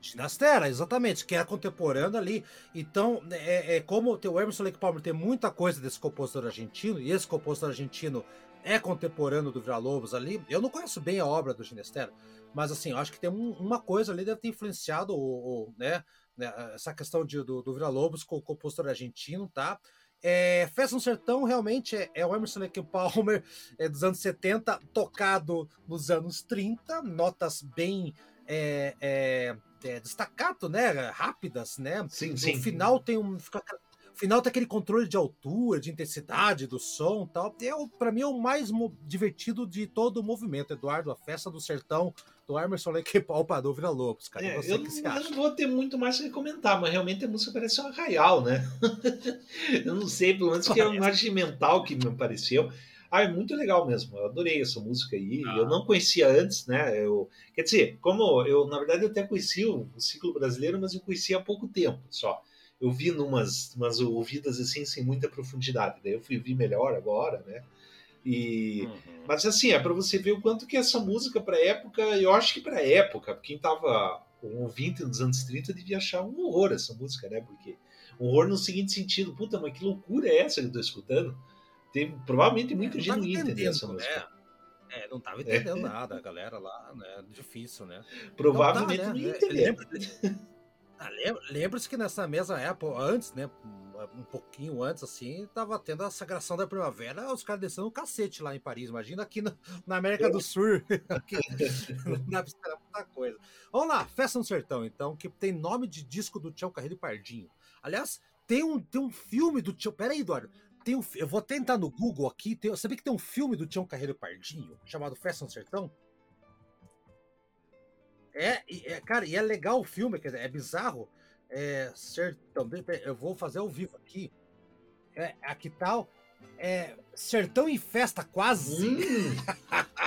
Ginastera, exatamente, que era contemporâneo ali. Então, é, é como o Emerson Lake Palmer tem muita coisa desse compositor argentino, e esse compositor argentino é contemporâneo do Vila Lobos ali. Eu não conheço bem a obra do Ginastera, mas assim, eu acho que tem um, uma coisa ali deve ter influenciado o, o né, né, essa questão de, do, do Vila Lobos com o compositor argentino, tá? É, Festa no Sertão realmente é, é o Emerson Lake Palmer é, dos anos 70, tocado nos anos 30, notas bem é, é, é, destacato, né? Rápidas, né? Sim, sim. No final tem um. Fica, final tem aquele controle de altura, de intensidade do som tal. É, para mim é o mais divertido de todo o movimento, Eduardo. A festa do sertão do Emerson Lake Palpa do Vila Lobos, cara. É, eu, eu, não vou ter muito mais que comentar, mas realmente a música parece um arraial, né? eu não sei, pelo menos que é imagem mental que me pareceu. Ah, é muito legal mesmo. Eu adorei essa música aí. Ah. Eu não conhecia antes, né? Eu, quer dizer, como eu, na verdade, eu até conheci o, o ciclo brasileiro, mas eu conhecia há pouco tempo só. Eu vi numas umas ouvidas assim, sem muita profundidade. Daí eu fui ver melhor agora, né? E, uhum. Mas assim, é para você ver o quanto que essa música para época, eu acho que para época, quem tava um ouvinte dos anos 30 devia achar um horror essa música, né? Porque um horror no seguinte sentido, puta, mas que loucura é essa que eu tô escutando? Tem provavelmente muita gente não entendeu essa música. Né? É, não tava entendendo é. nada, a galera lá, né? Difícil, né? Provavelmente não, tá, né? não entendeu. Ah, Lembra-se que nessa mesma época, antes, né? Um pouquinho antes, assim, tava tendo a sagração da primavera, os caras descendo um cacete lá em Paris. Imagina aqui no, na América do Sul. aqui, não dá pra esperar muita coisa. Vamos lá, Festa no Sertão, então, que tem nome de disco do Tião Carreiro e Pardinho. Aliás, tem um, tem um filme do Tião. Pera aí, Eduardo. Tem um, eu vou tentar no é. Google aqui. Tem, sabia que tem um filme do Tião Carreiro Pardinho chamado Festa no Sertão? É, é, cara, e é legal o filme, quer dizer, é bizarro. É, sertão, eu vou fazer ao vivo aqui. É, aqui tal. É, sertão em festa, quase. Hum,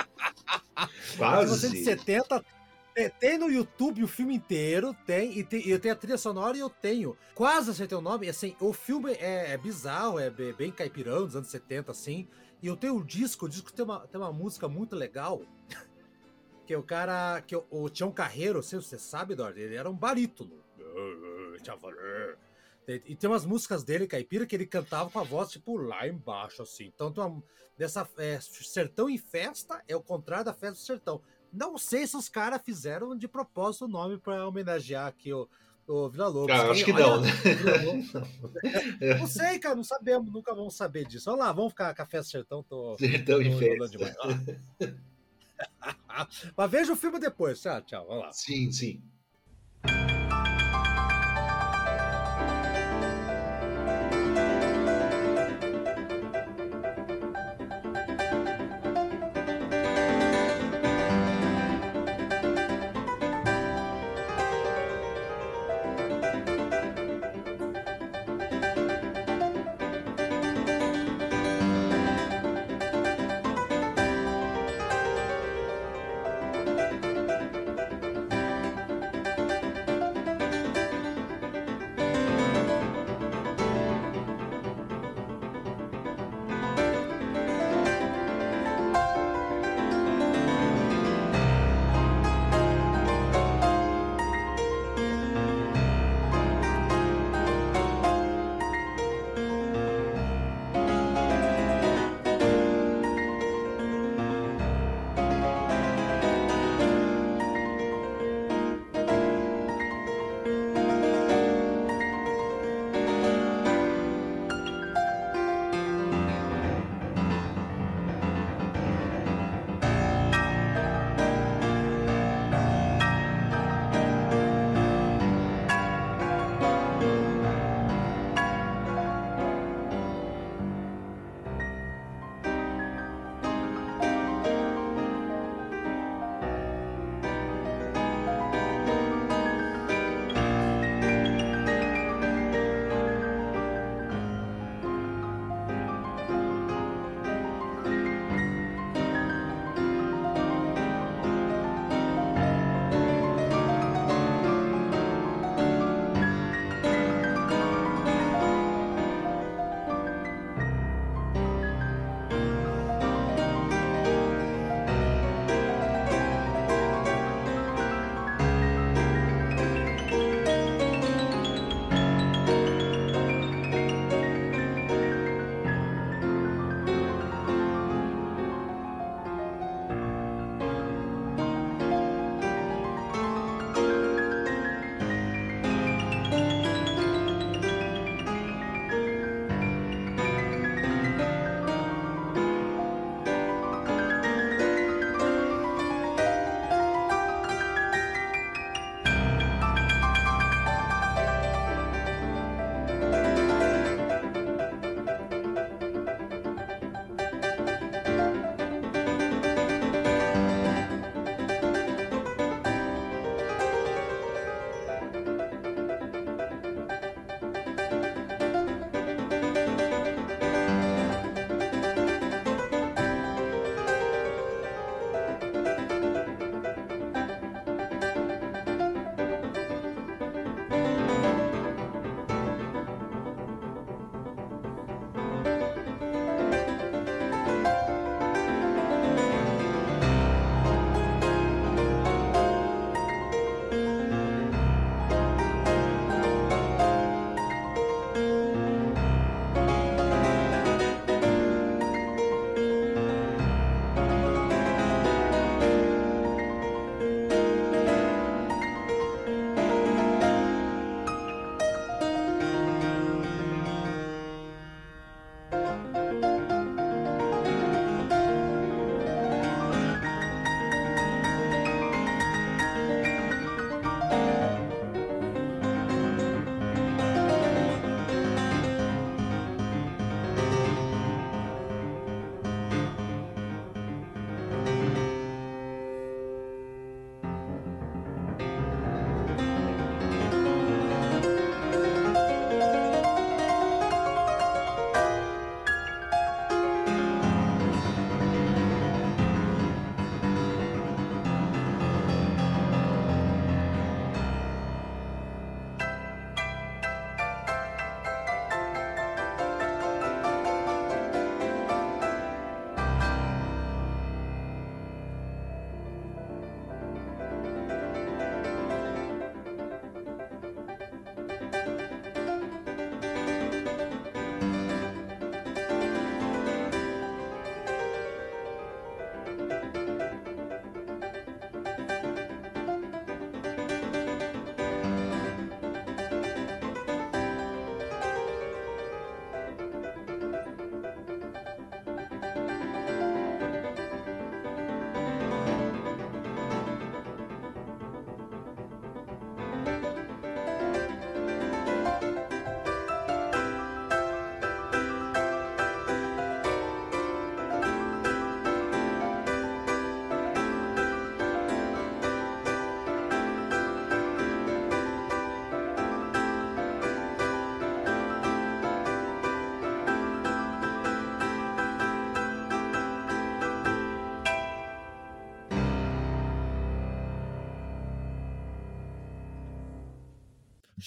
quase. 1970 tem, tem, no YouTube o filme inteiro, tem e, tem. eu tenho a trilha sonora e eu tenho. Quase acertei o nome. Assim, o filme é, é bizarro, é bem caipirão dos anos 70, assim. E eu tenho o disco, o disco tem uma, tem uma música muito legal. que é o cara. que é o, o Tião Carreiro, sei, você sabe, Dord, ele era um barítono. E tem umas músicas dele, caipira, que ele cantava com a voz, tipo, lá embaixo, assim. Então, tem uma, dessa é, Sertão em Festa é o contrário da Festa do Sertão. Não sei se os cares fizeram de propósito o nome para homenagear aqui o, o Vila Lobos. Ah, acho que Olha, não, né? não sei, cara, não sabemos, nunca vamos saber disso. Vamos lá, vamos ficar café sertão. Tô, sertão em festa. Mas veja o filme depois. Tchau, tchau. Vamos lá. Sim, sim.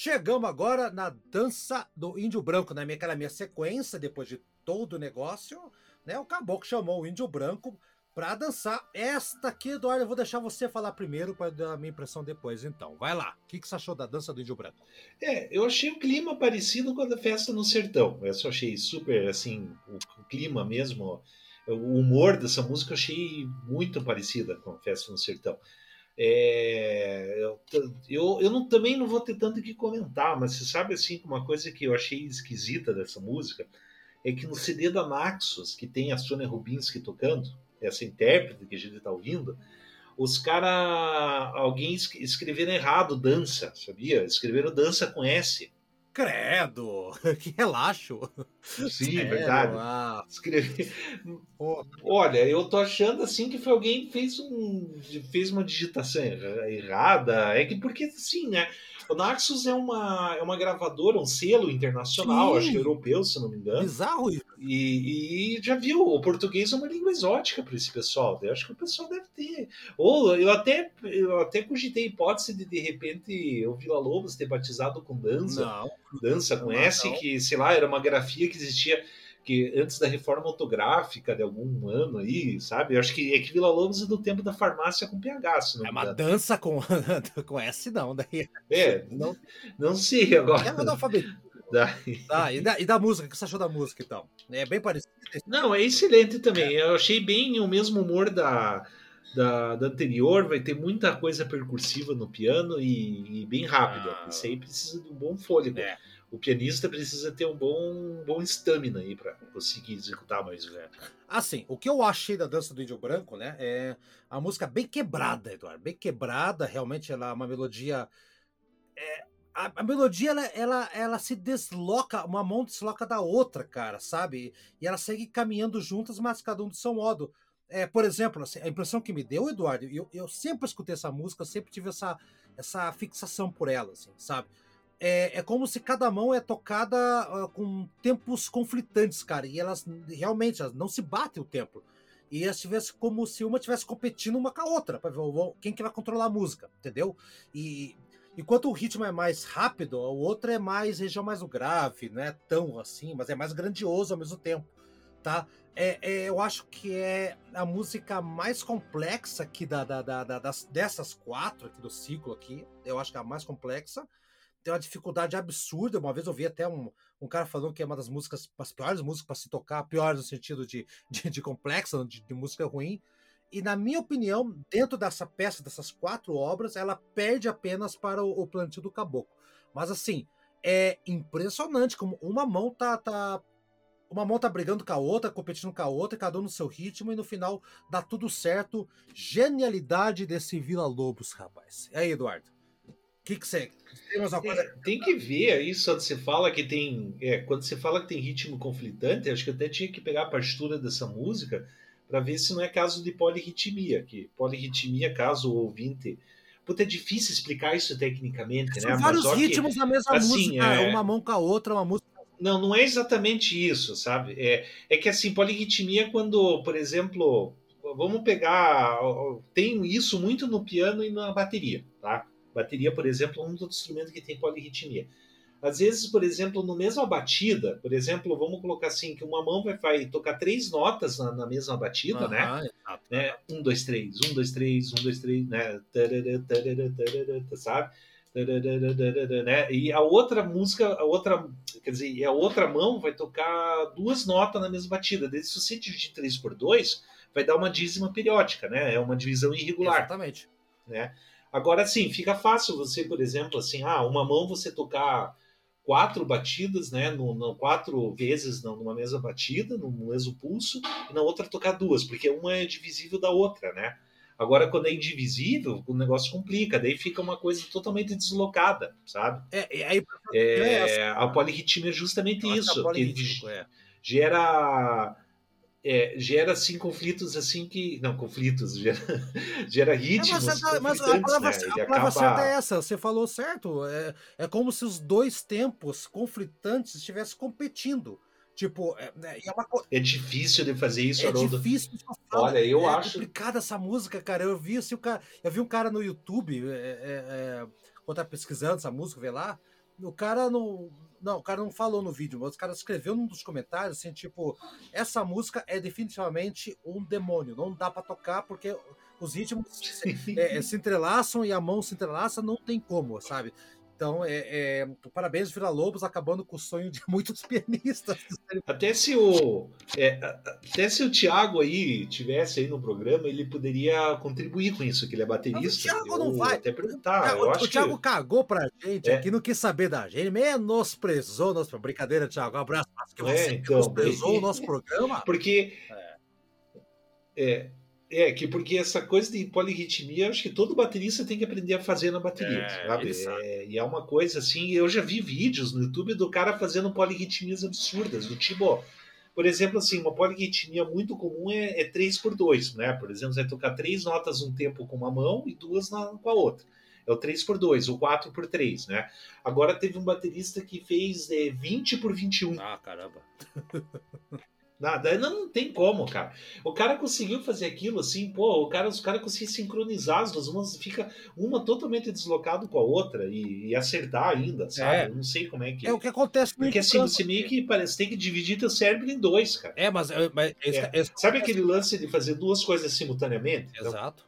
Chegamos agora na dança do índio branco, na minha, aquela minha sequência, depois de todo o negócio, né? O caboclo chamou o índio branco para dançar. Esta aqui, Eduardo, eu vou deixar você falar primeiro para dar a minha impressão depois, então. Vai lá. O que, que você achou da dança do índio branco? É, eu achei o clima parecido com a da festa no sertão. Eu só achei super, assim, o, o clima mesmo, o humor dessa música eu achei muito parecida com a festa no sertão. É, eu, eu, eu não, também não vou ter tanto que comentar, mas você sabe assim, uma coisa que eu achei esquisita dessa música é que no CD da Naxos, que tem a Sônia Rubinski tocando, essa intérprete que a gente está ouvindo, os caras, alguém escreveram errado dança, sabia? Escreveram dança com S. Credo! Que relaxo! Sim, Sério? verdade. Ah. Escrevi... Olha, eu tô achando assim que foi alguém que fez, um, fez uma digitação errada. É que porque, assim, né? O Naxos é uma, é uma gravadora, um selo internacional, Sim. acho que europeu, se não me engano. Bizarro isso. E, e já viu, o português é uma língua exótica para esse pessoal. Eu acho que o pessoal deve ter. Ou eu até, eu até cogitei a hipótese de, de repente, o Vila Lobos ter batizado com dança. Não. Dança com não, S, não. que, sei lá, era uma grafia que existia que antes da reforma autográfica de algum ano aí, sabe? Eu acho que é que Vila Lobos é do tempo da farmácia com PH. Se não é uma dança com, com S, não. Daí. É, não, não sei agora. É analfabetismo. Ah, e, da, e da música, o que você achou da música então? É bem parecido. Não, é excelente também. É. Eu achei bem o mesmo humor da, da, da, anterior, vai ter muita coisa percursiva no piano e, e bem rápida. Ah. Isso aí precisa de um bom fôlego. É o pianista precisa ter um bom, bom estamina aí para conseguir executar mais velho. Assim, o que eu achei da dança do Índio Branco, né, é a música bem quebrada, Eduardo, bem quebrada, realmente ela é uma melodia é, a, a, melodia ela, ela, ela se desloca, uma mão desloca da outra, cara, sabe? E ela segue caminhando juntas, mas cada um do seu modo. É, por exemplo, assim, a impressão que me deu, Eduardo, eu, eu sempre escutei essa música, sempre tive essa, essa fixação por ela, assim, sabe? É, é como se cada mão é tocada uh, com tempos conflitantes, cara. E elas realmente elas não se batem o tempo. E elas tivesse como se uma tivesse competindo uma com a outra, para ver quem que vai controlar a música, entendeu? E enquanto o ritmo é mais rápido, o outro é mais região mais grave, não é tão assim, mas é mais grandioso ao mesmo tempo, tá? É, é, eu acho que é a música mais complexa aqui da, da, da, da das, dessas quatro aqui do ciclo aqui. Eu acho que é a mais complexa tem uma dificuldade absurda. Uma vez eu vi até um, um cara falando que é uma das músicas, as piores músicas para se tocar, piores no sentido de, de, de complexa, de, de, música ruim. E na minha opinião, dentro dessa peça, dessas quatro obras, ela perde apenas para o, o plantio do caboclo. Mas assim, é impressionante como uma mão tá, tá uma mão tá brigando com a outra, competindo com a outra, cada um no seu ritmo, e no final dá tudo certo. Genialidade desse Vila Lobos, rapaz. E aí, Eduardo? O que, que você. Tem, tem, que ver aí, só você fala que tem. É, quando você fala que tem ritmo conflitante, acho que eu até tinha que pegar a partitura dessa música para ver se não é caso de polirritmia. Que polirritmia, caso o ouvinte. Puta, é difícil explicar isso tecnicamente, São né? vários Mas, ritmos que, na mesma assim, música, é... uma mão com a outra, uma música. Não, não é exatamente isso, sabe? É, é que assim, polirritmia quando, por exemplo, vamos pegar. Tem isso muito no piano e na bateria, tá? Bateria, por exemplo, é um dos instrumentos que tem polirritmia. Às vezes, por exemplo, no mesma batida, por exemplo, vamos colocar assim, que uma mão vai, vai tocar três notas na, na mesma batida, uhum, né? Exato. né? Um, dois, três, um, dois, três, um, dois, três, né? Sabe? Né? E a outra música, a outra, quer dizer, a outra mão vai tocar duas notas na mesma batida. Se você dividir três por dois, vai dar uma dízima periódica, né? É uma divisão irregular. Exatamente. Né? Agora sim, fica fácil você, por exemplo, assim, ah, uma mão você tocar quatro batidas, né, no, no, quatro vezes numa mesma batida, no mesmo pulso, e na outra tocar duas, porque uma é divisível da outra, né? Agora, quando é indivisível, o negócio complica, daí fica uma coisa totalmente deslocada, sabe? É, aí, é, é a polirritmia é justamente isso, que é. gera é, gera assim conflitos assim que não conflitos gera, gera ritmos é, mas, mas a palavra, né? a palavra acaba... certa é essa você falou certo é, é como se os dois tempos conflitantes estivessem competindo tipo é, né, é, uma... é difícil de fazer isso é Haroldo. difícil olha eu é acho complicada essa música cara eu vi assim o cara eu vi um cara no YouTube é, é, quando tá pesquisando essa música vê lá o cara não. Não, o cara não falou no vídeo, mas o cara escreveu num dos comentários assim, tipo, essa música é definitivamente um demônio, não dá para tocar porque os ritmos se, é, se, entrelaçam e a mão se entrelaça, não tem como, sabe? Então, é, é, parabéns, Vila Lobos, acabando com o sonho de muitos pianistas. Até se o é, até se o Thiago aí tivesse aí no programa, ele poderia contribuir com isso, que ele é baterista. Mas o Thiago não vai. Até perguntar. O, o, o Thiago que... cagou pra gente é. aqui, não quis saber da gente, menosprezou nosso brincadeira, Thiago. Um abraço, que você é, então, menosprezou o nosso programa. Porque é, é, que porque essa coisa de polirritmia, acho que todo baterista tem que aprender a fazer na bateria, é, sabe? É, e é uma coisa assim, eu já vi vídeos no YouTube do cara fazendo polirritmias absurdas, do tipo, por exemplo, assim, uma polirritmia muito comum é, é 3 por 2 né? Por exemplo, você vai tocar três notas um tempo com uma mão e duas na, com a outra. É o 3 por 2 o 4 por 3 né? Agora teve um baterista que fez é, 20 por 21. Ah, caramba. Nada, não, não tem como, cara. O cara conseguiu fazer aquilo assim, pô, o cara, os caras conseguiram sincronizar as duas, uma fica uma totalmente deslocada com a outra e, e acertar ainda, sabe? É. Eu não sei como é que. É o que acontece Porque assim, campo. você meio que parece tem que dividir teu cérebro em dois, cara. É, mas. mas esse, é. Esse... Sabe aquele lance de fazer duas coisas simultaneamente? Então, Exato.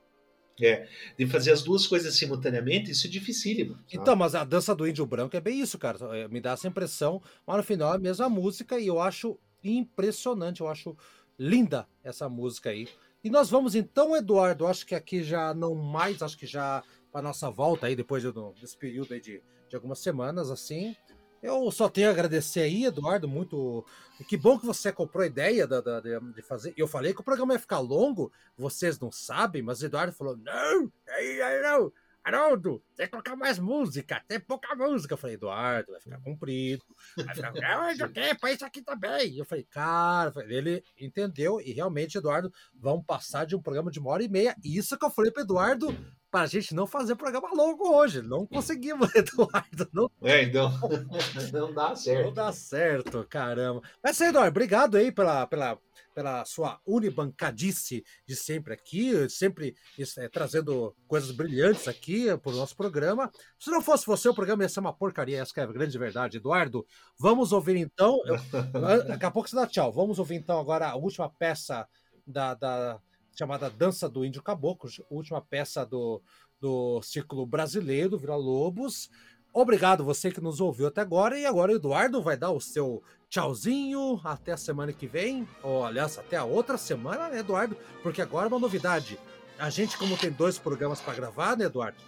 Então, é, de fazer as duas coisas simultaneamente, isso é dificílimo. Sabe? Então, mas a dança do índio branco é bem isso, cara. É, me dá essa impressão, mas no final é a mesma música e eu acho impressionante. Eu acho linda essa música aí. E nós vamos então, Eduardo, acho que aqui já não mais, acho que já para nossa volta aí, depois desse período aí de, de algumas semanas, assim. Eu só tenho a agradecer aí, Eduardo, muito. Que bom que você comprou a ideia da, da, de fazer. Eu falei que o programa ia ficar longo, vocês não sabem, mas Eduardo falou: não, não, não, Haroldo, tem que colocar mais música, tem pouca música. Eu falei, Eduardo, vai ficar comprido. Vai ficar, não, tempo, é isso aqui também. Eu falei, cara, ele entendeu e realmente, Eduardo, vamos passar de um programa de uma hora e meia. Isso que eu falei para Eduardo, para a gente não fazer programa longo hoje. Não conseguimos, Eduardo. Não... É, então, não dá certo. Não dá certo, caramba. Mas, Eduardo, obrigado aí pela, pela pela sua unibancadice de sempre aqui, sempre é, trazendo coisas brilhantes aqui para o nosso programa. Se não fosse você, o programa ia ser uma porcaria, essa é a grande verdade. Eduardo, vamos ouvir então. Eu, daqui a pouco você dá tchau. Vamos ouvir então agora a última peça da, da chamada Dança do Índio Caboclo, última peça do, do ciclo brasileiro, Vila Lobos. Obrigado você que nos ouviu até agora. E agora o Eduardo vai dar o seu tchauzinho. Até a semana que vem. Ou, aliás, até a outra semana, né, Eduardo? Porque agora é uma novidade. A gente, como tem dois programas para gravar, né, Eduardo?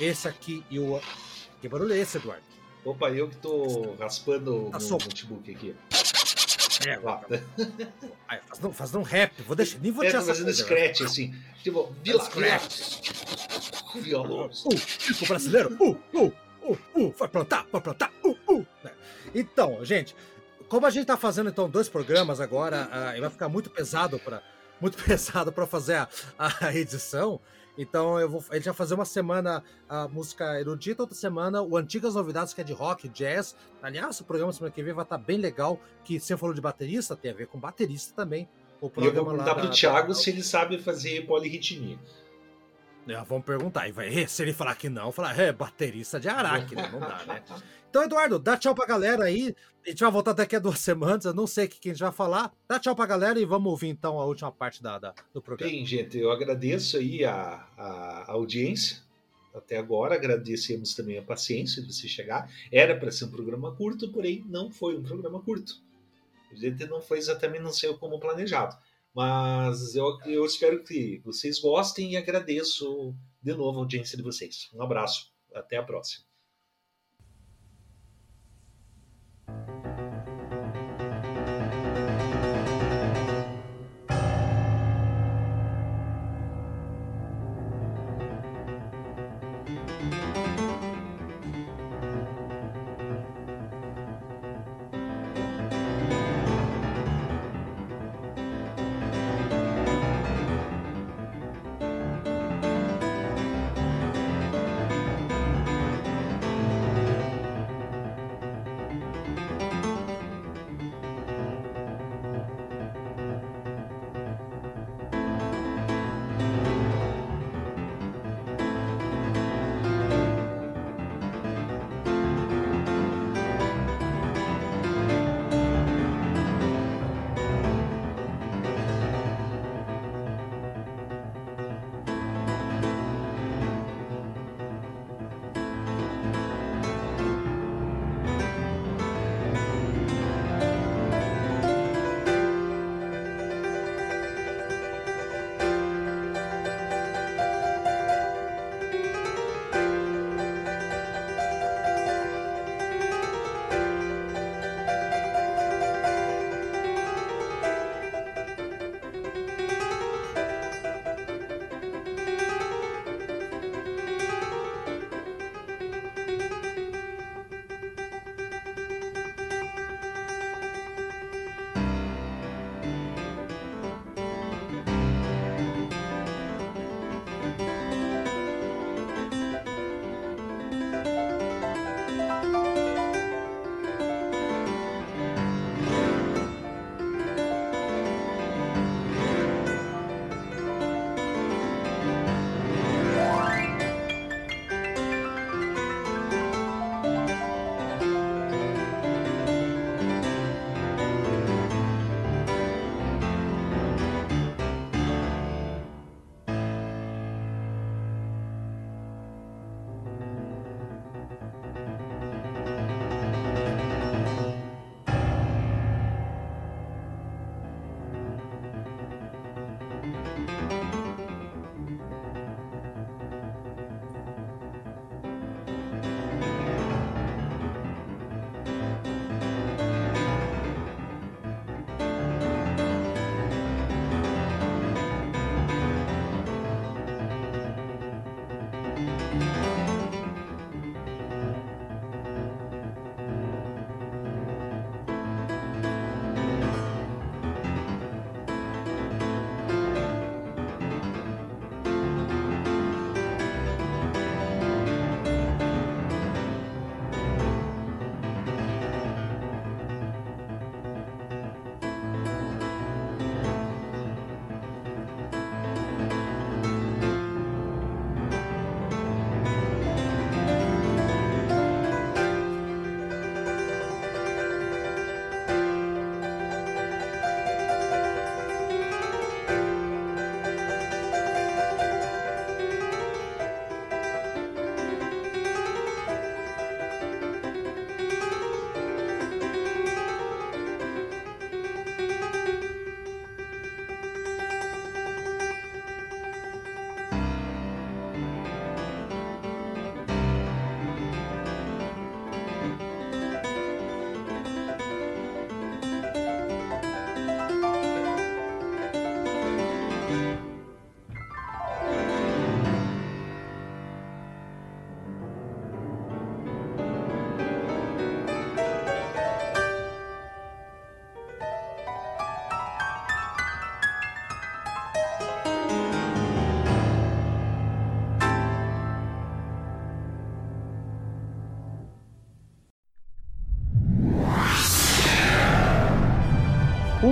Esse aqui e o. Que barulho é esse, Eduardo? Opa, eu que tô raspando tá o notebook aqui. É, lá. Aí, fazendo, fazendo um rap, vou deixar. Nem vou é, tô fazendo scratch, assim. Tipo, vila scratch. Violões. Uh, tipo brasileiro. Uh, uh uh, uh, vai plantar, vai plantar, uh, uh. Né? Então, gente, como a gente tá fazendo então dois programas agora, uh, e vai ficar muito pesado para muito pesado para fazer a, a, edição. Então eu vou, a gente vai fazer uma semana a música erudita, outra semana o Antigas Novidades, que é de rock, jazz. Aliás, o programa semana que vem vai estar tá bem legal, que você falou de baterista, tem a ver com baterista também. O programa e eu vou perguntar pro Thiago da... se ele sabe fazer polirritmia. É, vamos perguntar. E vai, se ele falar que não, falar, é baterista de Araque, né? Não dá, né? Então, Eduardo, dá tchau pra galera aí. A gente vai voltar daqui a duas semanas. Eu não sei o que a gente vai falar. Dá tchau pra galera e vamos ouvir então a última parte da, da do programa. Bem, gente, eu agradeço aí a, a audiência até agora. Agradecemos também a paciência de você chegar. Era para ser um programa curto, porém não foi um programa curto. A gente não foi exatamente, não sei como planejado. Mas eu, eu espero que vocês gostem e agradeço de novo a audiência de vocês. Um abraço, até a próxima.